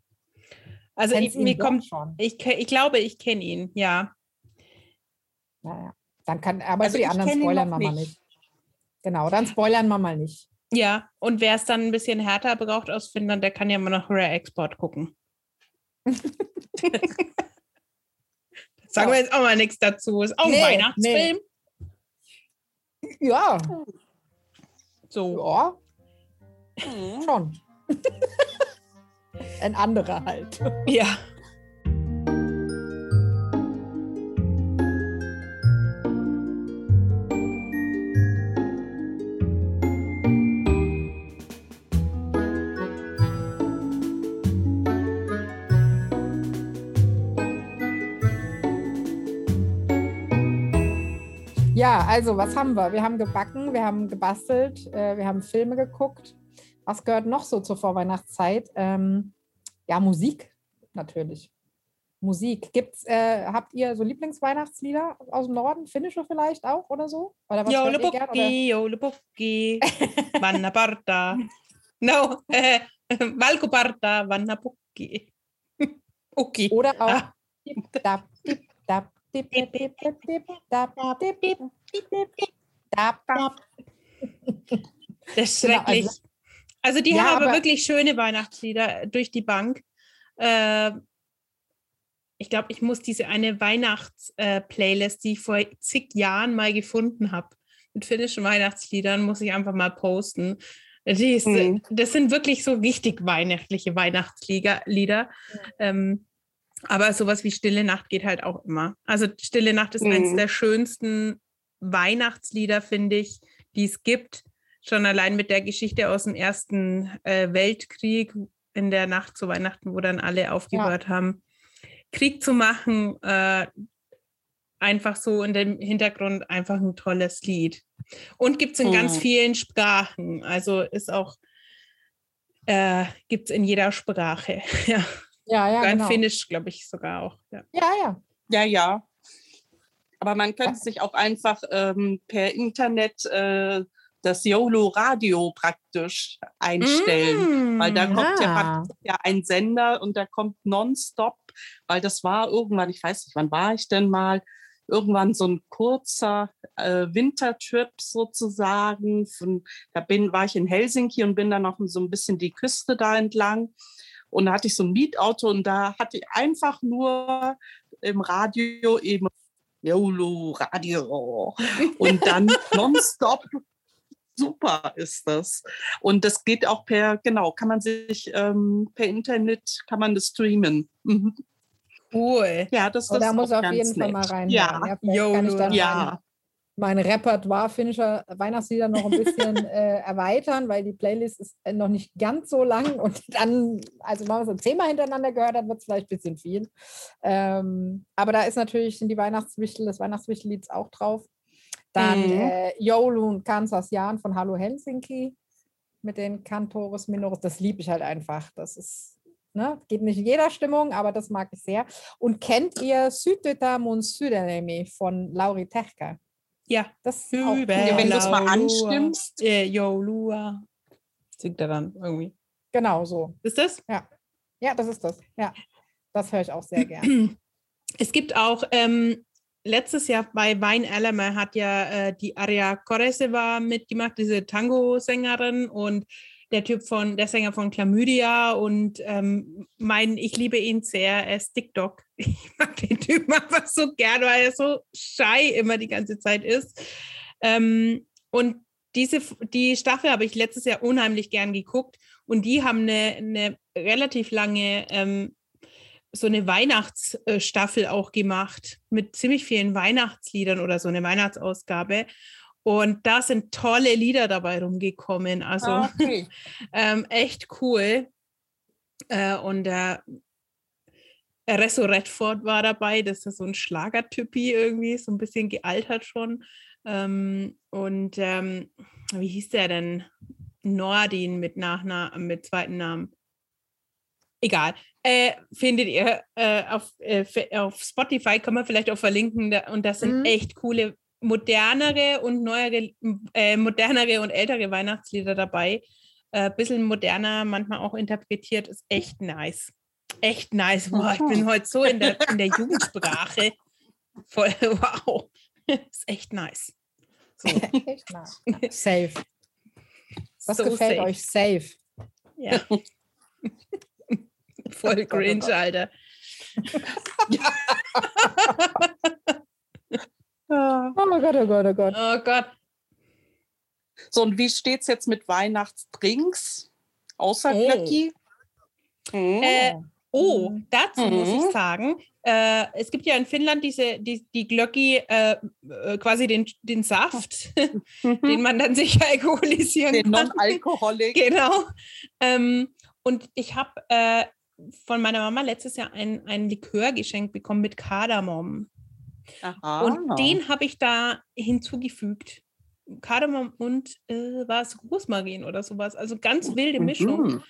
Also ich, mir kommt, schon. ich, ich glaube, ich kenne ihn, ja. Naja. Dann kann, aber Also für die anderen spoilern wir mal nicht. Genau, dann spoilern wir mal nicht. Ja, und wer es dann ein bisschen härter braucht aus Finnland, der kann ja mal noch Rare Export gucken. Sagen wir jetzt auch mal nichts dazu. Ist auch ein Nee, Weihnachtsfilm. Ja, So. ja, Mhm. schon. Ein anderer halt. Ja. Ja, also was haben wir? Wir haben gebacken, wir haben gebastelt, äh, wir haben Filme geguckt. Was gehört noch so zur Vorweihnachtszeit? Ähm, ja, Musik natürlich. Musik. Gibt's, äh, habt ihr so Lieblingsweihnachtslieder aus dem Norden? Finnische vielleicht auch oder so? Oder was gern, oder? Joulupukki, joulupukki, vanna parta. No, äh, valkoparta, vanna pukki. Ukki. Oder auch Ah. Dip, dap, dip, dap, dip, dip, dip, dip, dip, dap, dip, dip, dip, dip, dip, dap, dap. Das ist Genau, schrecklich. also- Also, die Ja, haben aber wirklich schöne Weihnachtslieder durch die Bank. Äh, ich glaube, ich muss diese eine Weihnachts-Playlist, die ich vor zig Jahren mal gefunden habe, mit finnischen Weihnachtsliedern, muss ich einfach mal posten. Ist, Mhm. Das sind wirklich so richtig weihnachtliche Weihnachtslieder. Lieder. Ähm, aber sowas wie Stille Nacht geht halt auch immer. Also Stille Nacht ist eines Mhm. der schönsten Weihnachtslieder, finde ich, die es gibt. Schon allein mit der Geschichte aus dem Ersten äh, Weltkrieg in der Nacht zu Weihnachten, wo dann alle aufgehört haben, Krieg zu machen. Äh, einfach so in dem Hintergrund einfach ein tolles Lied. Und gibt es in ganz Mhm. vielen Sprachen. Also ist auch, äh, gibt es in jeder Sprache. ja, Ja, ja, sogar genau. Finnisch, glaube ich, sogar auch. Ja. Ja, ja. Ja, ja. Aber man könnte sich auch einfach ähm, per Internet äh, das YOLO-Radio praktisch einstellen. Weil da Mm, kommt ja, Ah. praktisch ja ein Sender und da kommt nonstop, weil das war irgendwann, ich weiß nicht, wann war ich denn mal, irgendwann so ein kurzer äh, Wintertrip sozusagen. Von, da bin, war ich in Helsinki und bin dann noch so ein bisschen die Küste da entlang. Und da hatte ich so ein Mietauto und da hatte ich einfach nur im Radio eben YOLO Radio und dann nonstop. Super ist das. Und das geht auch per, genau, kann man sich ähm, per Internet, kann man das streamen. Mhm. Cool. Ja, das, Oh, das da ist muss auf jeden Fall nett. mal rein. Ja, vielleicht kann ich dann ja. Mein Repertoire finnischer Weihnachtslieder noch ein bisschen äh, erweitern, weil die Playlist ist äh, noch nicht ganz so lang und dann, also wenn man so zehnmal hintereinander gehört hat, wird es vielleicht ein bisschen viel. Ähm, aber da ist natürlich sind die Weihnachtswichtel, das Weihnachtswichtellied auch drauf. Dann Mhm. äh, Joulun Kansas Jan von Hallo Helsinki mit den Cantores Minores. Das liebe ich halt einfach. Das ist, ne, geht nicht in jeder Stimmung, aber das mag ich sehr. Und kennt ihr Südöta mun Südänemi von Lauri Techka? Ja. Das ist auch Ja, wenn du es mal anstimmst. Äh, Yo, Lua. Singt er dann irgendwie. Genau so. Ist das? Ja, das ist das. Ja, das höre ich auch sehr gern. Es gibt auch ähm, letztes Jahr bei Wein Alama hat ja äh, die Aria Koreseva mitgemacht, diese Tango-Sängerin und der Typ von, der Sänger von Chlamydia und ähm, mein, ich liebe ihn sehr, er ist TikTok. Ich mag den Typen einfach so gern, weil er so shy immer die ganze Zeit ist. Ähm, und diese, die Staffel habe ich letztes Jahr unheimlich gern geguckt und die haben eine, eine relativ lange ähm, so eine Weihnachtsstaffel auch gemacht mit ziemlich vielen Weihnachtsliedern oder so eine Weihnachtsausgabe. Und da sind tolle Lieder dabei rumgekommen. Also Ah, okay. ähm, echt cool. Äh, und der Resso Redford war dabei, das ist so ein Schlagertypi irgendwie, so ein bisschen gealtert schon. Ähm, und ähm, wie hieß der denn? Nordin mit Nachnamen, mit zweiten Namen. Egal. Äh, findet ihr äh, auf, äh, auf Spotify, kann man vielleicht auch verlinken. Da, und das sind Mhm. echt coole modernere und neuere, äh, modernere und ältere Weihnachtslieder dabei. Ein äh, bisschen moderner, manchmal auch interpretiert, ist echt nice. Echt nice. Boah, ich bin heute so in der, in der Jugendsprache. Voll, wow. Ist echt nice. So. echt nice. Safe. Was so gefällt safe. euch? Safe. Ja. Voll cringe, Alter. oh Gott, oh Gott, oh Gott. Oh Gott. So, und wie steht es jetzt mit Weihnachtsdrinks? Außer oh. Glöcki? Mm. Äh, oh, mhm. dazu mm. muss ich mhm. sagen, äh, es gibt ja in Finnland diese, die, die Glöcki, äh, äh quasi den, den Saft, den man dann sicher alkoholisieren den kann. Den Non-Alkoholik. genau. Ähm, und ich habe äh, von meiner Mama letztes Jahr ein, ein Likör geschenkt bekommen mit Kardamom. Aha. Und den habe ich da hinzugefügt. Kardamom und äh, war es Rosmarin oder sowas. Also ganz wilde Mischung. Mhm.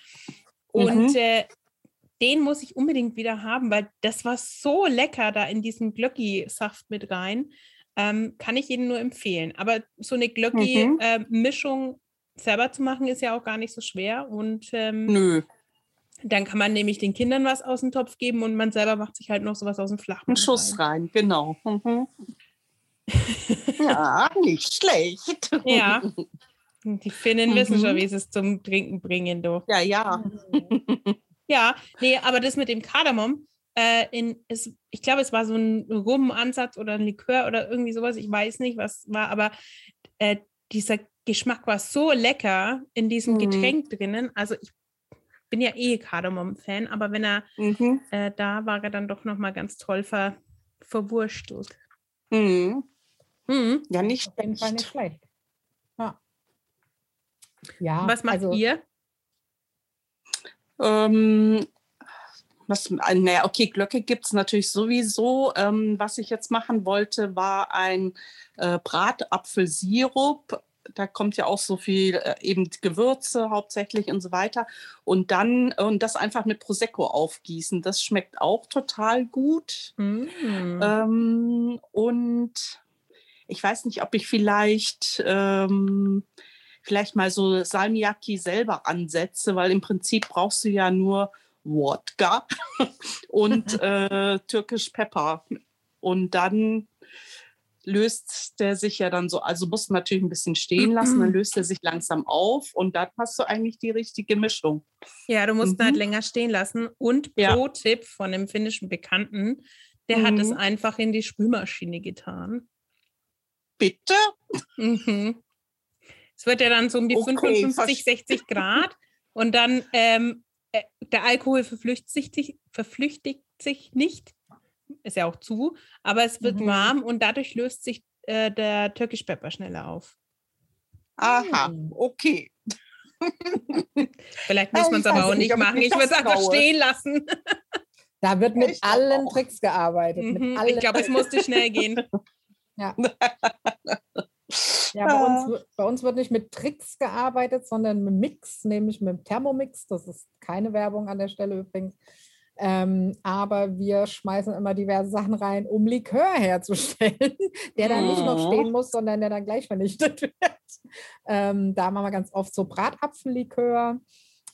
Und mhm. äh, den muss ich unbedingt wieder haben, weil das war so lecker da in diesen Glöcki-Saft mit rein. Ähm, kann ich Ihnen nur empfehlen. Aber so eine Glöcki-Mischung mhm. äh, selber zu machen, ist ja auch gar nicht so schwer. Und ähm, Nö. Dann kann man nämlich den Kindern was aus dem Topf geben und man selber macht sich halt noch sowas aus dem Flachmann. Ein Schuss rein, rein genau. Mhm. ja, nicht schlecht. Ja. Die Finnen mhm. wissen schon, wie sie es zum Trinken bringen, du. Ja, ja. ja, nee, aber das mit dem Kardamom, äh, in, ist, ich glaube, es war so ein Rum-Ansatz oder ein Likör oder irgendwie sowas, ich weiß nicht, was war, aber äh, dieser Geschmack war so lecker in diesem mhm. Getränk drinnen. Also ich bin ja eh Kardamom-Fan, aber wenn er mhm. äh, da war, er dann doch nochmal ganz toll ver, verwurstelt. Mhm. Mhm. Ja, nicht, Auf jeden Fall nicht schlecht. Ja. ja Was macht also, ihr? Ähm, was, naja, okay, Glöcke gibt es natürlich sowieso. Ähm, was ich jetzt machen wollte, war ein äh, Bratapfelsirup da kommt ja auch so viel äh, eben Gewürze hauptsächlich und so weiter. Und dann und das einfach mit Prosecco aufgießen. Das schmeckt auch total gut. Mm. Ähm, und ich weiß nicht, ob ich vielleicht ähm, vielleicht mal so Salmiakki selber ansetze, weil im Prinzip brauchst du ja nur Wodka und äh, türkisch Pepper. Und dann löst der sich ja dann so, also musst du natürlich ein bisschen stehen lassen, dann löst er sich langsam auf und dann hast du eigentlich die richtige Mischung. Ja, du musst mhm. ihn halt mhm. länger stehen lassen. Und Pro-Tipp von einem finnischen Bekannten, der mhm. hat es mhm. einfach in die Spülmaschine getan. Bitte? Mhm. Es wird ja dann so um die okay, 55, 60 Grad und dann ähm, äh, der Alkohol verflüchtigt sich, verflüchtigt sich nicht ist ja auch zu, aber es wird mhm. warm und dadurch löst sich äh, der Turkish Pepper schneller auf. Aha, hm. okay. Vielleicht muss man es aber auch nicht machen. Ich würde es einfach stehen lassen. Da wird mit ich allen. Tricks gearbeitet. Mhm. Allen ich glaube, es musste schnell gehen. Ja. Ja, bei uns, bei uns, wird nicht mit Tricks gearbeitet, sondern mit Mix, nämlich mit dem Thermomix. Das ist keine Werbung an der Stelle übrigens. Ähm, aber wir schmeißen immer diverse Sachen rein, um Likör herzustellen, der dann nicht noch stehen muss, sondern der dann gleich vernichtet wird. Ähm, da machen wir ganz oft so Bratapfellikör.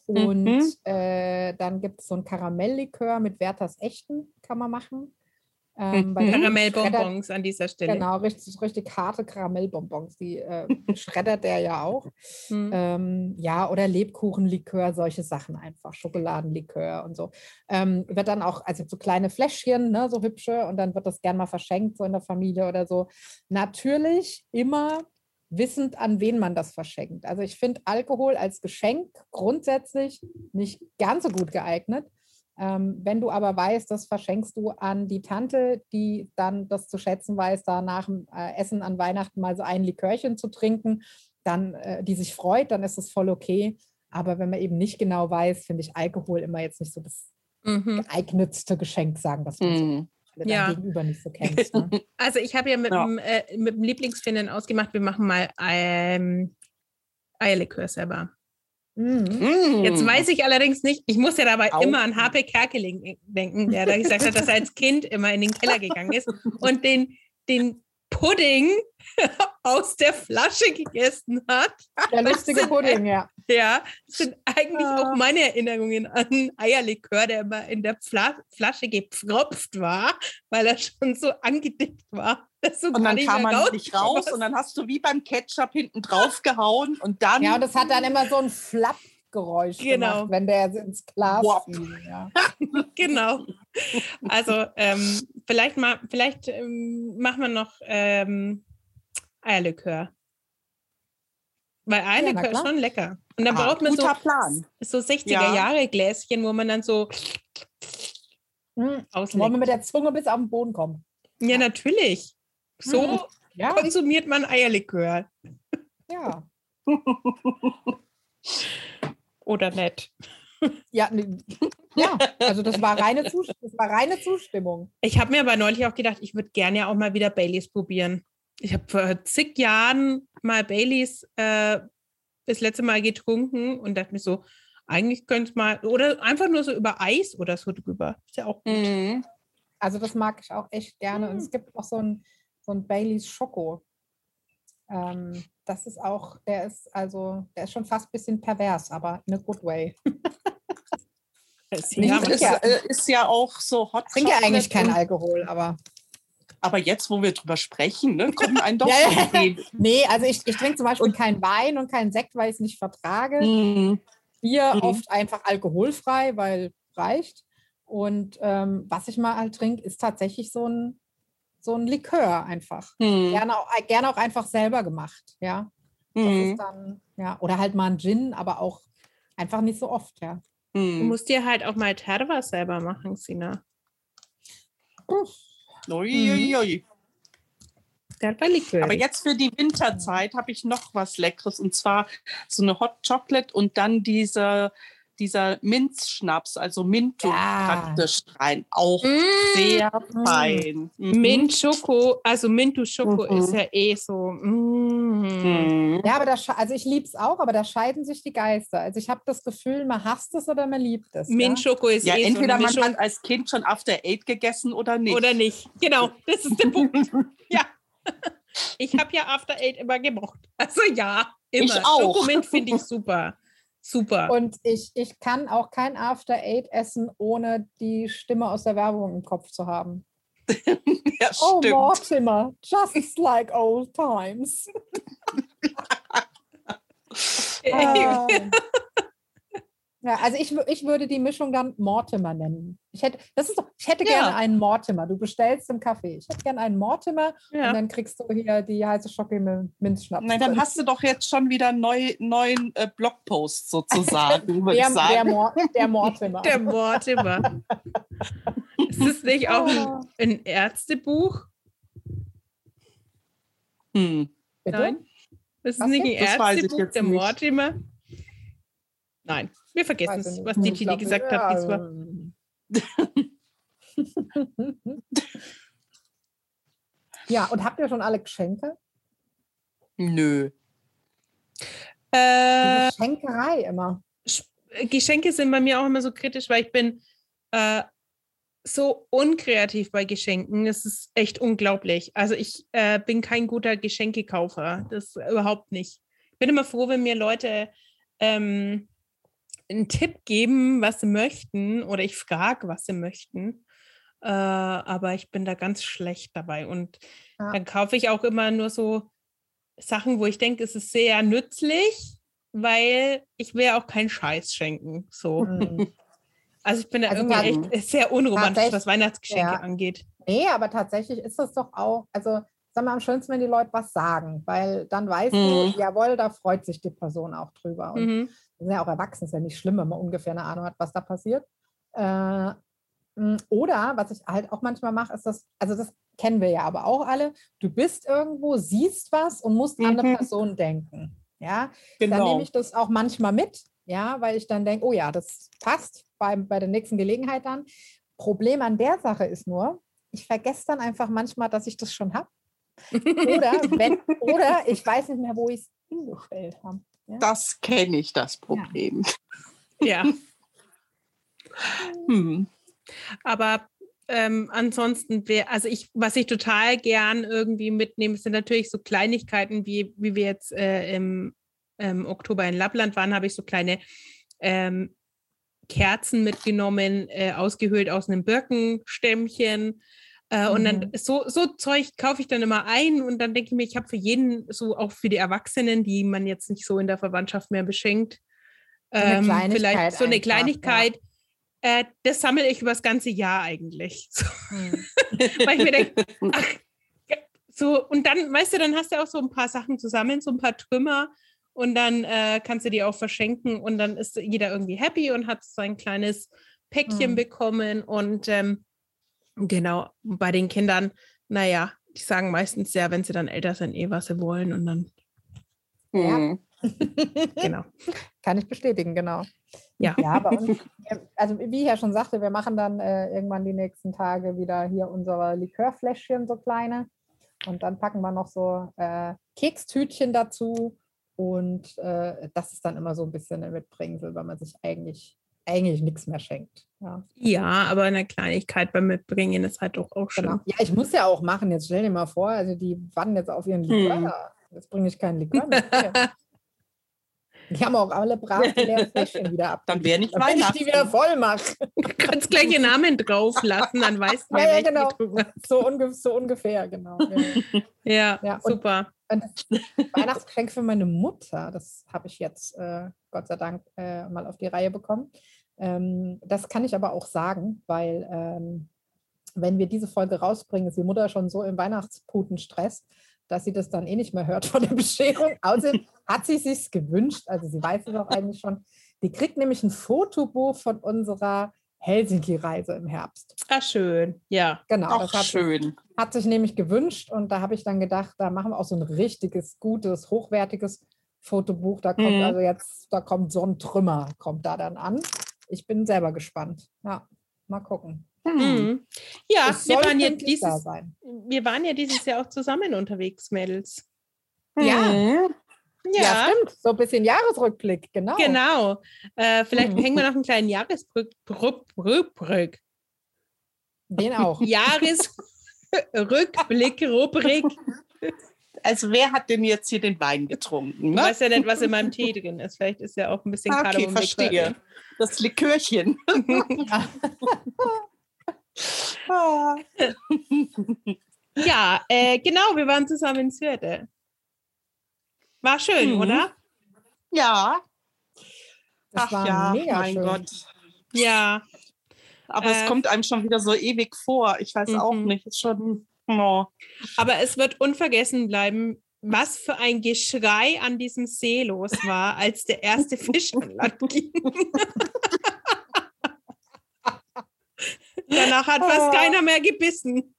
Und mhm. äh, dann gibt es so ein Karamelllikör mit Werthers Echten, kann man machen. Ähm. Karamellbonbons an dieser Stelle. Genau, richtig, richtig harte Karamellbonbons. Die äh, schreddert der ja auch. Mhm. Ähm, ja, oder Lebkuchenlikör, solche Sachen einfach. Schokoladenlikör und so. Ähm, wird dann auch, also so kleine Fläschchen, ne, so hübsche, und dann wird das gern mal verschenkt, so in der Familie oder so. Natürlich immer wissend, an wen man das verschenkt. Also ich finde Alkohol als Geschenk grundsätzlich nicht ganz so gut geeignet. Ähm, wenn du aber weißt, das verschenkst du an die Tante, die dann das zu schätzen weiß, da nach dem äh, Essen an Weihnachten mal so ein Likörchen zu trinken, dann, äh, die sich freut, dann ist es voll okay. Aber wenn man eben nicht genau weiß, finde ich Alkohol immer jetzt nicht so das mhm. geeignetste Geschenk, sagen das mal so. Mhm. Ja. Gegenüber nicht so kennst. Ne? Also ich habe ja mit, ja. Dem, äh, mit dem Lieblingsfinnen ausgemacht, wir machen mal ähm, Eierlikör selber. Mhm. Jetzt weiß ich allerdings nicht, ich muss ja dabei Auch. immer an HP Kerkeling denken, der da gesagt hat, dass er als Kind immer in den Keller gegangen ist und den, den Pudding aus der Flasche gegessen hat. Der lustige Pudding, ja. Ja, das sind eigentlich Ah. auch meine Erinnerungen an Eierlikör, der immer in der Fla Flasche gepfropft war, weil er schon so angedickt war. du Und dann kam man nicht raus und dann hast du wie beim Ketchup hinten drauf gehauen und dann. Ja, und das hat dann immer so ein Flappgeräusch Genau. gemacht, wenn der ins Glas fiel. Ja. Genau. Also ähm, vielleicht mal, vielleicht ähm, machen wir noch ähm, Eierlikör. Weil Eierlikör ist klar. schon lecker. Und dann Ah, braucht man so, Plan. so 60er Ja. Jahre Gläschen, wo man dann so Hm, Wollen wir auslegt. mit der Zunge bis auf den Boden kommen? Ja, natürlich. So Mhm. Ja, konsumiert man Eierlikör. ja. Oder nicht. Ja, ne, ja, also das war reine, Zus das war reine Zustimmung. Ich habe mir aber neulich auch gedacht, ich würde gerne ja auch mal wieder Baileys probieren. Ich habe vor zig Jahren mal Baileys äh, das letzte Mal getrunken und dachte mir so, eigentlich könnte es mal, oder einfach nur so über Eis oder so drüber. Ist ja auch gut. Mhm. Also das mag ich auch echt gerne. Und es gibt auch so ein, so ein Baileys Schoko. Ähm, das ist auch, der ist also, der ist schon fast ein bisschen pervers, aber in a good way. Ja, ist, Ja. äh, ist ja auch so Hot Ich trinke ja eigentlich keinen Alkohol, aber. Aber jetzt, wo wir drüber sprechen, ne, kommen einem doch Ja, ja. Nee, also ich, ich trinke zum Beispiel Und- keinen Wein und keinen Sekt, weil ich es nicht vertrage. Mhm. Bier Mhm. oft einfach alkoholfrei, weil reicht. Und ähm, was ich mal halt trinke, ist tatsächlich so ein, so ein Likör einfach. Mhm. Gerne auch, gerne auch einfach selber gemacht, ja. Das Mhm. ist dann, ja, oder halt mal ein Gin, aber auch einfach nicht so oft, ja. Du Mhm. musst dir halt auch mal Terva selber machen, Sina. Uiuiui. Terva-Likör. Aber jetzt für die Winterzeit habe ich noch was Leckeres und zwar so eine Hot Chocolate und dann diese, dieser Minzschnaps, also Minto Ja. praktisch rein. Auch Mm, sehr fein. Mhm. Mint Schoko, also Mintu Schoko Mhm. ist ja eh so. Mm. Ja, aber da, also ich liebe es auch, aber da scheiden sich die Geister. Also ich habe das Gefühl, man hasst es oder man liebt es. Mint ja? Schoko ist Ja, eh entweder so man Mischung hat als Kind schon After Eight gegessen oder nicht. oder nicht. Genau, das ist der Punkt. ja. Ich habe ja After Eight immer gemocht. Also ja, immer. Ich auch. Schokomint finde ich super. Super. Und ich, ich kann auch kein After Eight essen, ohne die Stimme aus der Werbung im Kopf zu haben. ja, Oh, stimmt. Mortimer, just like old times. Ah. Ja, also ich, ich würde die Mischung dann Mortimer nennen. Ich hätte, das ist doch, ich hätte Ja. gerne einen Mortimer. Du bestellst im Café. Ich hätte gerne einen Mortimer ja. und dann kriegst du hier die heiße Schocke mit Minzschnaps. Nein, dann hast du doch jetzt schon wieder einen neu, neuen äh, Blogpost sozusagen, würde der, ich sagen. der, Mor der Mortimer. Der Mortimer. ist es nicht auch ein, Ah, ein Ärztebuch? hm. bitte? Nein. Ist es Was nicht ein? Das Ärztebuch, der nicht. Mortimer? Nein, wir vergessen es, was die Gigi glaub, gesagt ja, hat. diesmal. ja, und habt ihr schon alle Geschenke? Nö. Äh, Diese Schenkerei immer. Geschenke sind bei mir auch immer so kritisch, weil ich bin äh, so unkreativ bei Geschenken. Das ist echt unglaublich. Also ich äh, bin kein guter Geschenkekaufer. Das überhaupt nicht. Ich bin immer froh, wenn mir Leute ähm, einen Tipp geben, was sie möchten, oder ich frage, was sie möchten. Äh, aber ich bin da ganz schlecht dabei. Und Ja. dann kaufe ich auch immer nur so Sachen, wo ich denke, es ist sehr nützlich, weil ich will auch keinen Scheiß schenken. So. Hm. Also ich bin da Also irgendwie echt sehr unromantisch, was Weihnachtsgeschenke ja. angeht. Nee, aber tatsächlich ist das doch auch, also sag mal, am schönsten, wenn die Leute was sagen, weil dann weißt Mhm. du, jawohl, da freut sich die Person auch drüber. Und Mhm. Sind ja auch erwachsen, ist ja nicht schlimm, wenn man ungefähr eine Ahnung hat, was da passiert. Äh, mh, oder was ich halt auch manchmal mache, ist das, also das kennen wir ja aber auch alle, du bist irgendwo, siehst was und musst an eine Mhm. Person denken. Ja, dann Genau. nehme ich das auch manchmal mit, ja, weil ich dann denke, oh ja, das passt bei, bei der nächsten Gelegenheit dann. Problem an der Sache ist nur, ich vergesse dann einfach manchmal, dass ich das schon habe. Oder, wenn, oder ich weiß nicht mehr, wo ich es hingestellt habe. Ja? Das kenne ich, das Problem. ja, Hm. aber ähm, ansonsten wäre, also ich, was ich total gern irgendwie mitnehme, sind natürlich so Kleinigkeiten, wie, wie wir jetzt äh, im, im Oktober in Lappland waren, habe ich so kleine ähm, Kerzen mitgenommen, äh, ausgehöhlt aus einem Birkenstämmchen. Äh, mhm. Und dann mhm. so, so Zeug kaufe ich dann immer ein und dann denke ich mir, ich habe für jeden, so auch für die Erwachsenen, die man jetzt nicht so in der Verwandtschaft mehr beschenkt, ähm, vielleicht so eine einfach, Kleinigkeit. Ja äh, das sammle ich über das ganze Jahr eigentlich. So. Hm. Weil ich mir denke, ach, so, und dann, weißt du, dann hast du auch so ein paar Sachen zusammen, so ein paar Trümmer und dann äh, kannst du die auch verschenken und dann ist jeder irgendwie happy und hat so ein kleines Päckchen hm. bekommen und ähm, genau, bei den Kindern, naja, die sagen meistens ja, wenn sie dann älter sind, eh, was sie wollen und dann. Ja. Hm. genau. Kann ich bestätigen, genau. Ja, ja aber uns, also wie ich ja schon sagte, wir machen dann äh, irgendwann die nächsten Tage wieder hier unsere Likörfläschchen, so kleine. Und dann packen wir noch so äh, Kekstütchen dazu. Und äh, das ist dann immer so ein bisschen ein Mitbringsel, weil man sich eigentlich, eigentlich nichts mehr schenkt. Ja. ja, aber eine Kleinigkeit beim Mitbringen ist halt doch auch schön. Genau. Ja, ich muss ja auch machen. Jetzt stell dir mal vor, also die warten jetzt auf ihren Likör. Hm. Jetzt bringe ich keinen Likör mehr. Die haben auch alle brav die leeren Fläschchen wieder ab. Dann wäre nicht Wenn ich die wieder voll mache. Du kannst gleich den Namen drauf lassen, dann weißt du, ja, ja, genau. So, unge so, ungefähr, genau. Ja, ja und, super. Und Weihnachtsgeschenk für meine Mutter, das habe ich jetzt äh, Gott sei Dank äh, mal auf die Reihe bekommen. Ähm, das kann ich aber auch sagen, weil ähm, wenn wir diese Folge rausbringen, ist die Mutter schon so im Weihnachtsputenstress, dass sie das dann eh nicht mehr hört von der Bescherung. Außerdem hat sie sich gewünscht, also sie weiß es auch eigentlich schon. Die kriegt nämlich ein Fotobuch von unserer Helsinki-Reise im Herbst. Ah, schön, ja. Genau, Ach, das hat, schön. hat sich nämlich gewünscht und da habe ich dann gedacht, da machen wir auch so ein richtiges, gutes, hochwertiges Fotobuch. Da kommt mhm. also jetzt, da kommt so ein Trümmer, kommt da dann an. Ich bin selber gespannt. Ja, mal gucken. Mhm. mhm. Ja, wir waren, ja dieses, wir waren ja dieses Jahr auch zusammen unterwegs, Mädels. Ja. Ja. ja. stimmt. So ein bisschen Jahresrückblick, genau. Genau. Äh, vielleicht mhm. hängen wir noch einen kleinen Jahresrückblick. Den auch. Jahresrückblick, Rubrik. Also wer hat denn jetzt hier den Wein getrunken? Ne? Du weißt ja nicht, was in meinem Tee drin ist. Vielleicht ist ja auch ein bisschen ah, Okay, verstehe. Das Likörchen. ja, äh, genau, wir waren zusammen in Zwirte. War schön, mhm. oder? Ja. Das Ach ja, mein schön. Gott. Ja. Aber äh, es kommt einem schon wieder so ewig vor. Ich weiß auch mhm. nicht. Ist schon. Oh. Aber es wird unvergessen bleiben, was für ein Geschrei an diesem See los war, als der erste Fisch an Land ging. Danach hat fast keiner mehr gebissen.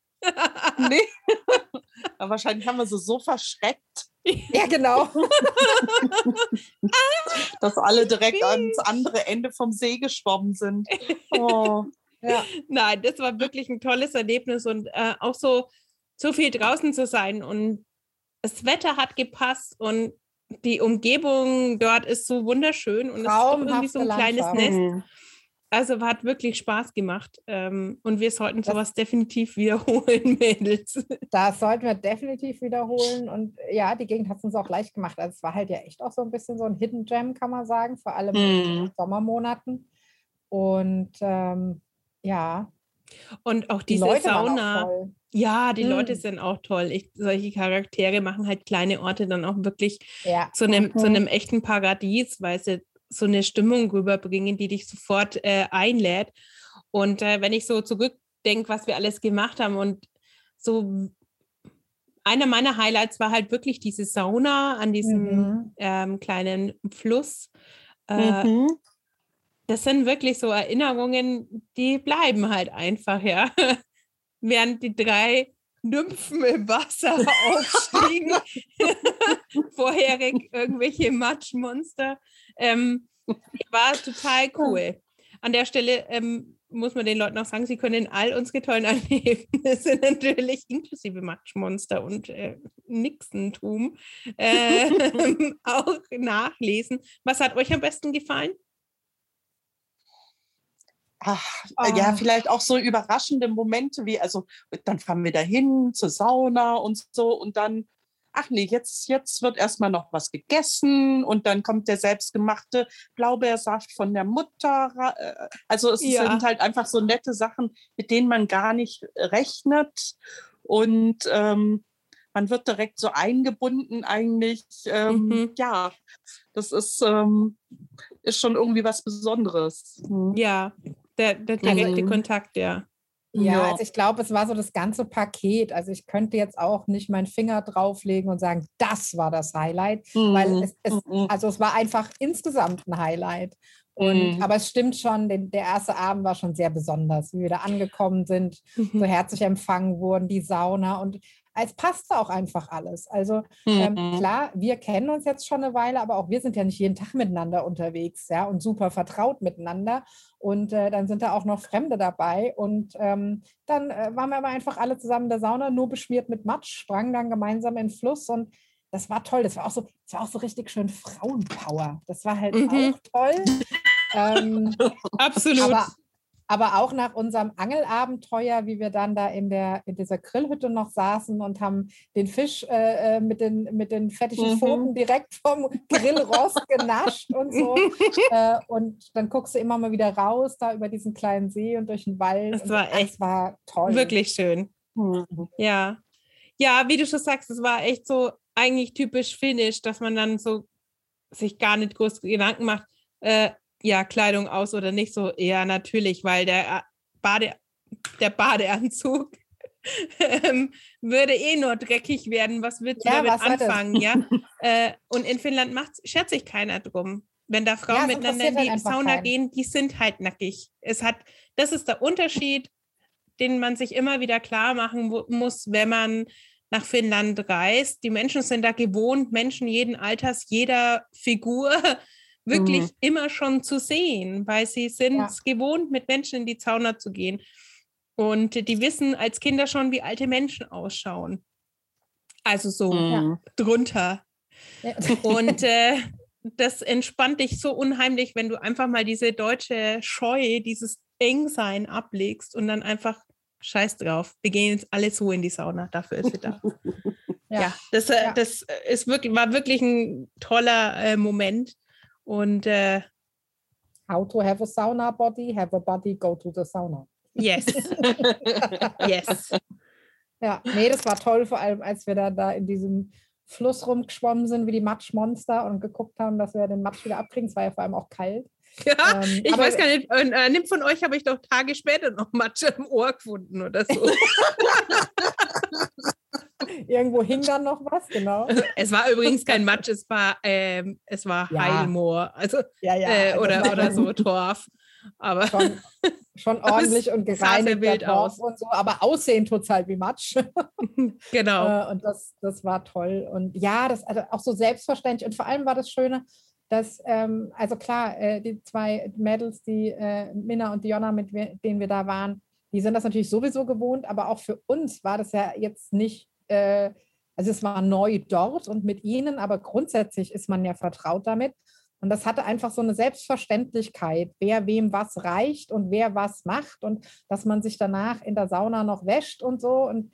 nee. Aber wahrscheinlich haben wir sie so verschreckt. Ja, genau. Dass alle direkt ans andere Ende vom See geschwommen sind. Oh. Ja. Nein, das war wirklich ein tolles Erlebnis und äh, auch so, so viel draußen zu sein. Und das Wetter hat gepasst und die Umgebung dort ist so wunderschön und es ist irgendwie so ein kleines Nest. Mhm. Also hat wirklich Spaß gemacht ähm, und wir sollten sowas das, definitiv wiederholen, Mädels. Das sollten wir definitiv wiederholen und ja, die Gegend hat es uns auch leicht gemacht. Also es war halt ja echt auch so ein bisschen so ein Hidden Gem, kann man sagen, vor allem mm. in den Sommermonaten. Und ähm, ja. Und auch diese die Sauna. Auch ja, die mm. Leute sind auch toll. Ich, solche Charaktere machen halt kleine Orte dann auch wirklich ja. zu, einem, mhm. zu einem echten Paradies, weil sie so eine Stimmung rüberbringen, die dich sofort äh, einlädt. Und äh, wenn ich so zurückdenke, was wir alles gemacht haben und so einer meiner Highlights war halt wirklich diese Sauna an diesem mhm. ähm, kleinen Fluss. Äh, mhm. Das sind wirklich so Erinnerungen, die bleiben halt einfach, ja. Während die drei Nymphen im Wasser aufstiegen, vorherig irgendwelche Matschmonster ähm, war total cool. An der Stelle ähm, muss man den Leuten auch sagen, sie können all unsere tollen Erlebnisse natürlich inklusive Matschmonster und äh, Nixentum äh, auch nachlesen. Was hat euch am besten gefallen? Ach, ja, Ah. vielleicht auch so überraschende Momente wie, also dann fahren wir dahin zur Sauna und so und dann, ach nee, jetzt, jetzt wird erstmal noch was gegessen und dann kommt der selbstgemachte Blaubeersaft von der Mutter. äh, Also es Ja. sind halt einfach so nette Sachen, mit denen man gar nicht rechnet und ähm, man wird direkt so eingebunden eigentlich. Ähm, Mhm. Ja, das ist, ähm, ist schon irgendwie was Besonderes. Hm. Ja, der, der direkte Mhm. Kontakt, ja. Ja, also ich glaube, es war so das ganze Paket. Also ich könnte jetzt auch nicht meinen Finger drauflegen und sagen, das war das Highlight, weil Mhm. es, es Mhm. also es war einfach insgesamt ein Highlight. Und, Mhm. aber es stimmt schon, den, der erste Abend war schon sehr besonders, wie wir da angekommen sind, Mhm. so herzlich empfangen wurden, die Sauna und es passte auch einfach alles. Also ähm, Mhm. klar, wir kennen uns jetzt schon eine Weile, aber auch wir sind ja nicht jeden Tag miteinander unterwegs, ja, und super vertraut miteinander. Und äh, dann sind da auch noch Fremde dabei. Und ähm, dann äh, waren wir aber einfach alle zusammen in der Sauna, nur beschmiert mit Matsch, sprangen dann gemeinsam in den Fluss und das war toll. Das war auch so, das war auch so richtig schön Frauenpower. Das war halt Mhm. auch toll. ähm, Absolut. aber, aber auch nach unserem Angelabenteuer, wie wir dann da in, der, in dieser Grillhütte noch saßen und haben den Fisch äh, äh, mit, den, mit den fettigen Mhm. Pfoten direkt vom Grillrost genascht und so. äh, und dann guckst du immer mal wieder raus, da über diesen kleinen See und durch den Wald. Das war echt Es war toll. Wirklich schön. Mhm. Ja. Ja, wie du schon sagst, es war echt so eigentlich typisch finnisch, dass man dann so sich gar nicht groß Gedanken macht, äh, ja, Kleidung aus oder nicht so. Ja, natürlich, weil der, äh, Bade, der Badeanzug ähm, würde eh nur dreckig werden. Was willst du Ja, damit anfangen? Ja? äh, und in Finnland macht, schert sich keiner drum. Wenn da Frauen Ja, miteinander in die halt einfach Sauna keinen. gehen, die sind halt nackig. Es hat, das ist der Unterschied, den man sich immer wieder klar machen mu- muss, wenn man nach Finnland reist. Die Menschen sind da gewohnt, Menschen jeden Alters, jeder Figur wirklich Mhm. immer schon zu sehen, weil sie sind Ja. es gewohnt, mit Menschen in die Sauna zu gehen. Und die wissen als Kinder schon, wie alte Menschen ausschauen. Also so Mhm. drunter. Ja. Und äh, das entspannt dich so unheimlich, wenn du einfach mal diese deutsche Scheu, dieses Engsein ablegst und dann einfach scheiß drauf. Wir gehen jetzt alle so in die Sauna, dafür ist sie da. ja. Ja. das, äh, Ja. das ist wirklich, war wirklich ein toller äh, Moment. Und äh, How to have a sauna body, have a body, go to the sauna. yes, yes. Ja, nee, das war toll, vor allem als wir da, da in diesem Fluss rumgeschwommen sind wie die Matschmonster und geguckt haben, dass wir den Matsch wieder abkriegen. Es war ja vor allem auch kalt. Ja, Ähm, ich weiß gar nicht, äh, nimm von euch habe ich doch Tage später noch Matsche im Ohr gefunden oder so. Irgendwo hing dann noch was, genau. Es war übrigens kein Matsch, es war, ähm, es war Ja. Heilmoor, also, Ja, ja. äh, also oder, oder so Torf. Aber Schon, schon ordentlich und gereinigt wild Torf aus. und so, aber aussehen tut es halt wie Matsch. genau. Äh, und das, das war toll. Und ja, das also auch so selbstverständlich. Und vor allem war das Schöne, dass, ähm, also klar, äh, die zwei Mädels, die äh, Minna und Diona, mit denen wir da waren, die sind das natürlich sowieso gewohnt, aber auch für uns war das ja jetzt nicht, äh, also es war neu dort und mit ihnen, aber grundsätzlich ist man ja vertraut damit. Und das hatte einfach so eine Selbstverständlichkeit, wer wem was reicht und wer was macht und dass man sich danach in der Sauna noch wäscht und so. Und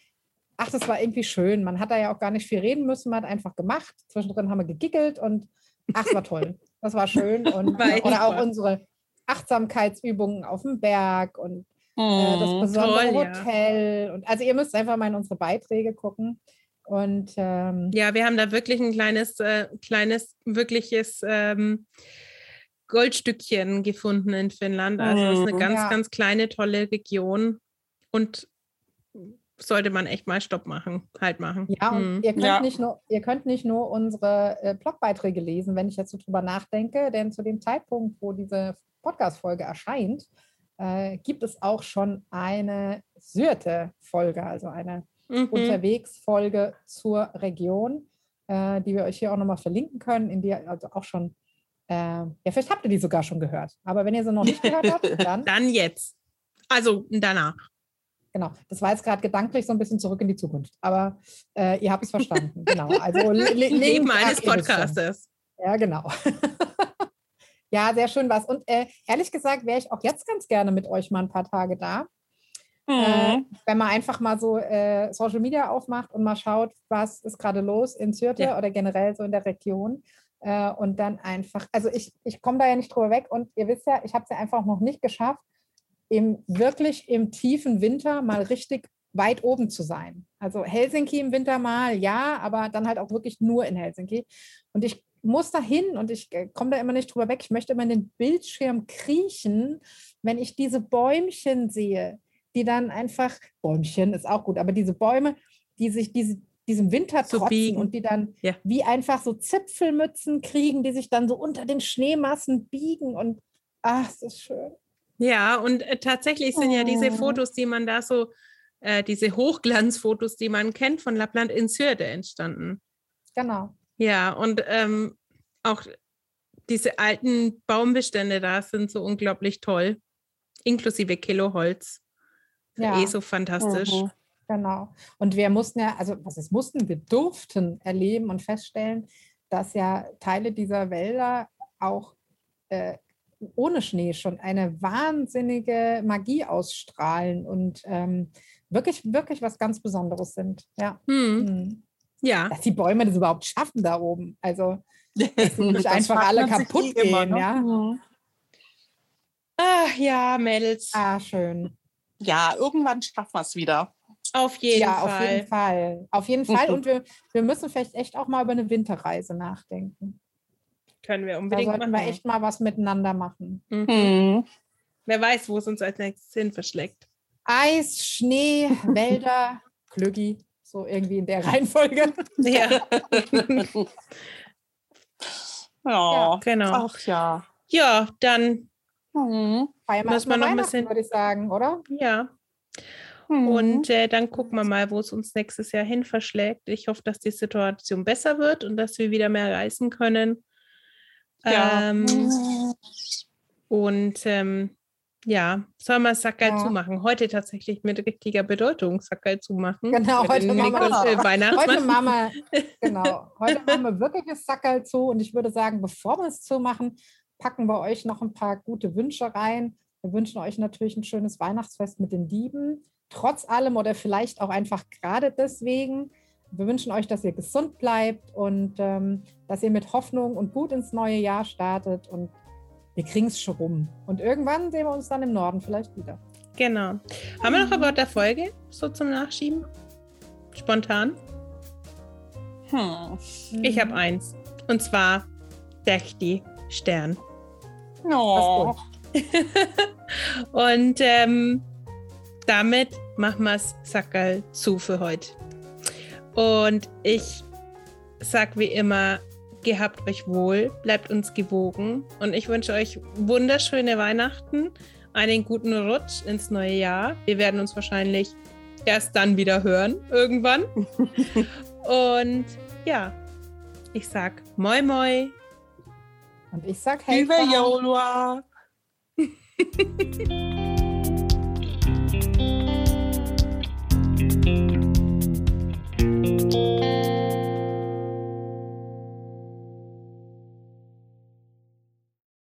ach, das war irgendwie schön. Man hat da ja auch gar nicht viel reden müssen, man hat einfach gemacht. Zwischendrin haben wir gegickelt und ach, war toll. Das war schön. Und, War oder auch unsere Achtsamkeitsübungen auf dem Berg und äh, das Mhm. besondere toll, ja. Hotel. Und also ihr müsst einfach mal in unsere Beiträge gucken. Und ähm, Ja, wir haben da wirklich ein kleines, äh, kleines, wirkliches ähm, Goldstückchen gefunden in Finnland. Also es ist eine Mhm. ganz, Ja. ganz kleine, tolle Region. Und sollte man echt mal Stopp machen, halt machen. Ja, und Hm. ihr, könnt Ja. nicht nur, ihr könnt nicht nur unsere äh, Blogbeiträge lesen, wenn ich jetzt so drüber nachdenke, denn zu dem Zeitpunkt, wo diese Podcast-Folge erscheint, äh, gibt es auch schon eine Syrte-Folge, also eine Mhm. Unterwegs-Folge zur Region, äh, die wir euch hier auch nochmal verlinken können, in die also auch schon, äh, ja, vielleicht habt ihr die sogar schon gehört, aber wenn ihr sie noch nicht gehört habt, dann Dann jetzt. Also danach. Genau, das war jetzt gerade gedanklich so ein bisschen zurück in die Zukunft, aber äh, ihr habt es verstanden. Genau, also Leben eines. Podcasters. Ja, genau. Ja, sehr schön was. Und äh, ehrlich gesagt wäre ich auch jetzt ganz gerne mit euch mal ein paar Tage da. Äh, Mhm. wenn man einfach mal so äh, Social Media aufmacht und mal schaut, was ist gerade los in Syrte Ja. oder generell so in der Region. Äh, und dann einfach, also ich, ich komme da ja nicht drüber weg und ihr wisst ja, ich habe es ja einfach noch nicht geschafft, im, wirklich im tiefen Winter mal richtig weit oben zu sein. Also Helsinki im Winter mal, ja, aber dann halt auch wirklich nur in Helsinki. Und ich muss da hin und ich äh, komme da immer nicht drüber weg. Ich möchte immer in den Bildschirm kriechen, wenn ich diese Bäumchen sehe, die dann einfach, Bäumchen ist auch gut, aber diese Bäume, die sich diese, diesem Winter trotzen biegen. und die dann Ja. wie einfach so Zipfelmützen kriegen, die sich dann so unter den Schneemassen biegen und ach, es ist schön. Ja, und äh, tatsächlich sind ja diese Oh. Fotos, die man da so, äh, diese Hochglanzfotos, die man kennt von Lappland in Syrte entstanden. Genau. Ja, und ähm, auch diese alten Baumbestände da sind so unglaublich toll, inklusive Kiloholz. Ja. Eh so fantastisch. Mhm. Genau. Und wir mussten ja, also was es mussten, wir durften erleben und feststellen, dass ja Teile dieser Wälder auch äh, ohne Schnee schon eine wahnsinnige Magie ausstrahlen und ähm, wirklich, wirklich was ganz Besonderes sind. Ja. Hm, Hm. Ja, Dass die Bäume das überhaupt schaffen da oben. Also, dass sie nicht Das einfach alle kaputt eh immer, gehen, ne? ja. Mhm. Ach ja, Mädels. Ah, schön. Ja, irgendwann schaffen wir es wieder. Auf jeden ja, Fall. auf jeden Fall. Auf jeden Fall. Und wir, wir müssen vielleicht echt auch mal über eine Winterreise nachdenken. Können wir Da unbedingt sollten machen. wir echt mal was miteinander machen. Mhm. Mhm. Wer weiß, wo es uns als nächstes hin verschlägt. Eis, Schnee, Wälder, Glöggi, so irgendwie in der Reihenfolge. Ja, Ja, genau. ach ja. Ja, dann, wir Muss man noch ein bisschen- würde ich sagen, oder? ja. Mhm. Und äh, dann gucken wir mal, wo es uns nächstes Jahr hin verschlägt. Ich hoffe, dass die Situation besser wird und dass wir wieder mehr reisen können. ja. Ähm, und ähm, ja, sollen wir Sackerl Ja. zumachen? Heute tatsächlich mit richtiger Bedeutung Sackerl zumachen. Genau, heute machen Weihnachtsmann. Heute machen wir, genau, heute machen wir wirklich das Sackerl zu und ich würde sagen, bevor wir es zumachen, packen wir euch noch ein paar gute Wünsche rein. Wir wünschen euch natürlich ein schönes Weihnachtsfest mit den Lieben, trotz allem oder vielleicht auch einfach gerade deswegen. Wir wünschen euch, dass ihr gesund bleibt und ähm, dass ihr mit Hoffnung und gut ins neue Jahr startet und wir kriegen es schon rum. Und irgendwann sehen wir uns dann im Norden vielleicht wieder. Genau. Haben wir noch ein Wort der Folge so zum Nachschieben? Spontan? Hm. Ich habe eins. Und zwar Dechti Stern. Oh. Und ähm, damit machen wir es Sackerl zu für heute. Und ich sag wie immer, gehabt euch wohl, bleibt uns gewogen und ich wünsche euch wunderschöne Weihnachten, einen guten Rutsch ins neue Jahr. Wir werden uns wahrscheinlich erst dann wieder hören, irgendwann. und ja, ich sag Moi Moi. Und ich sag Hey. Viva Jolua! thank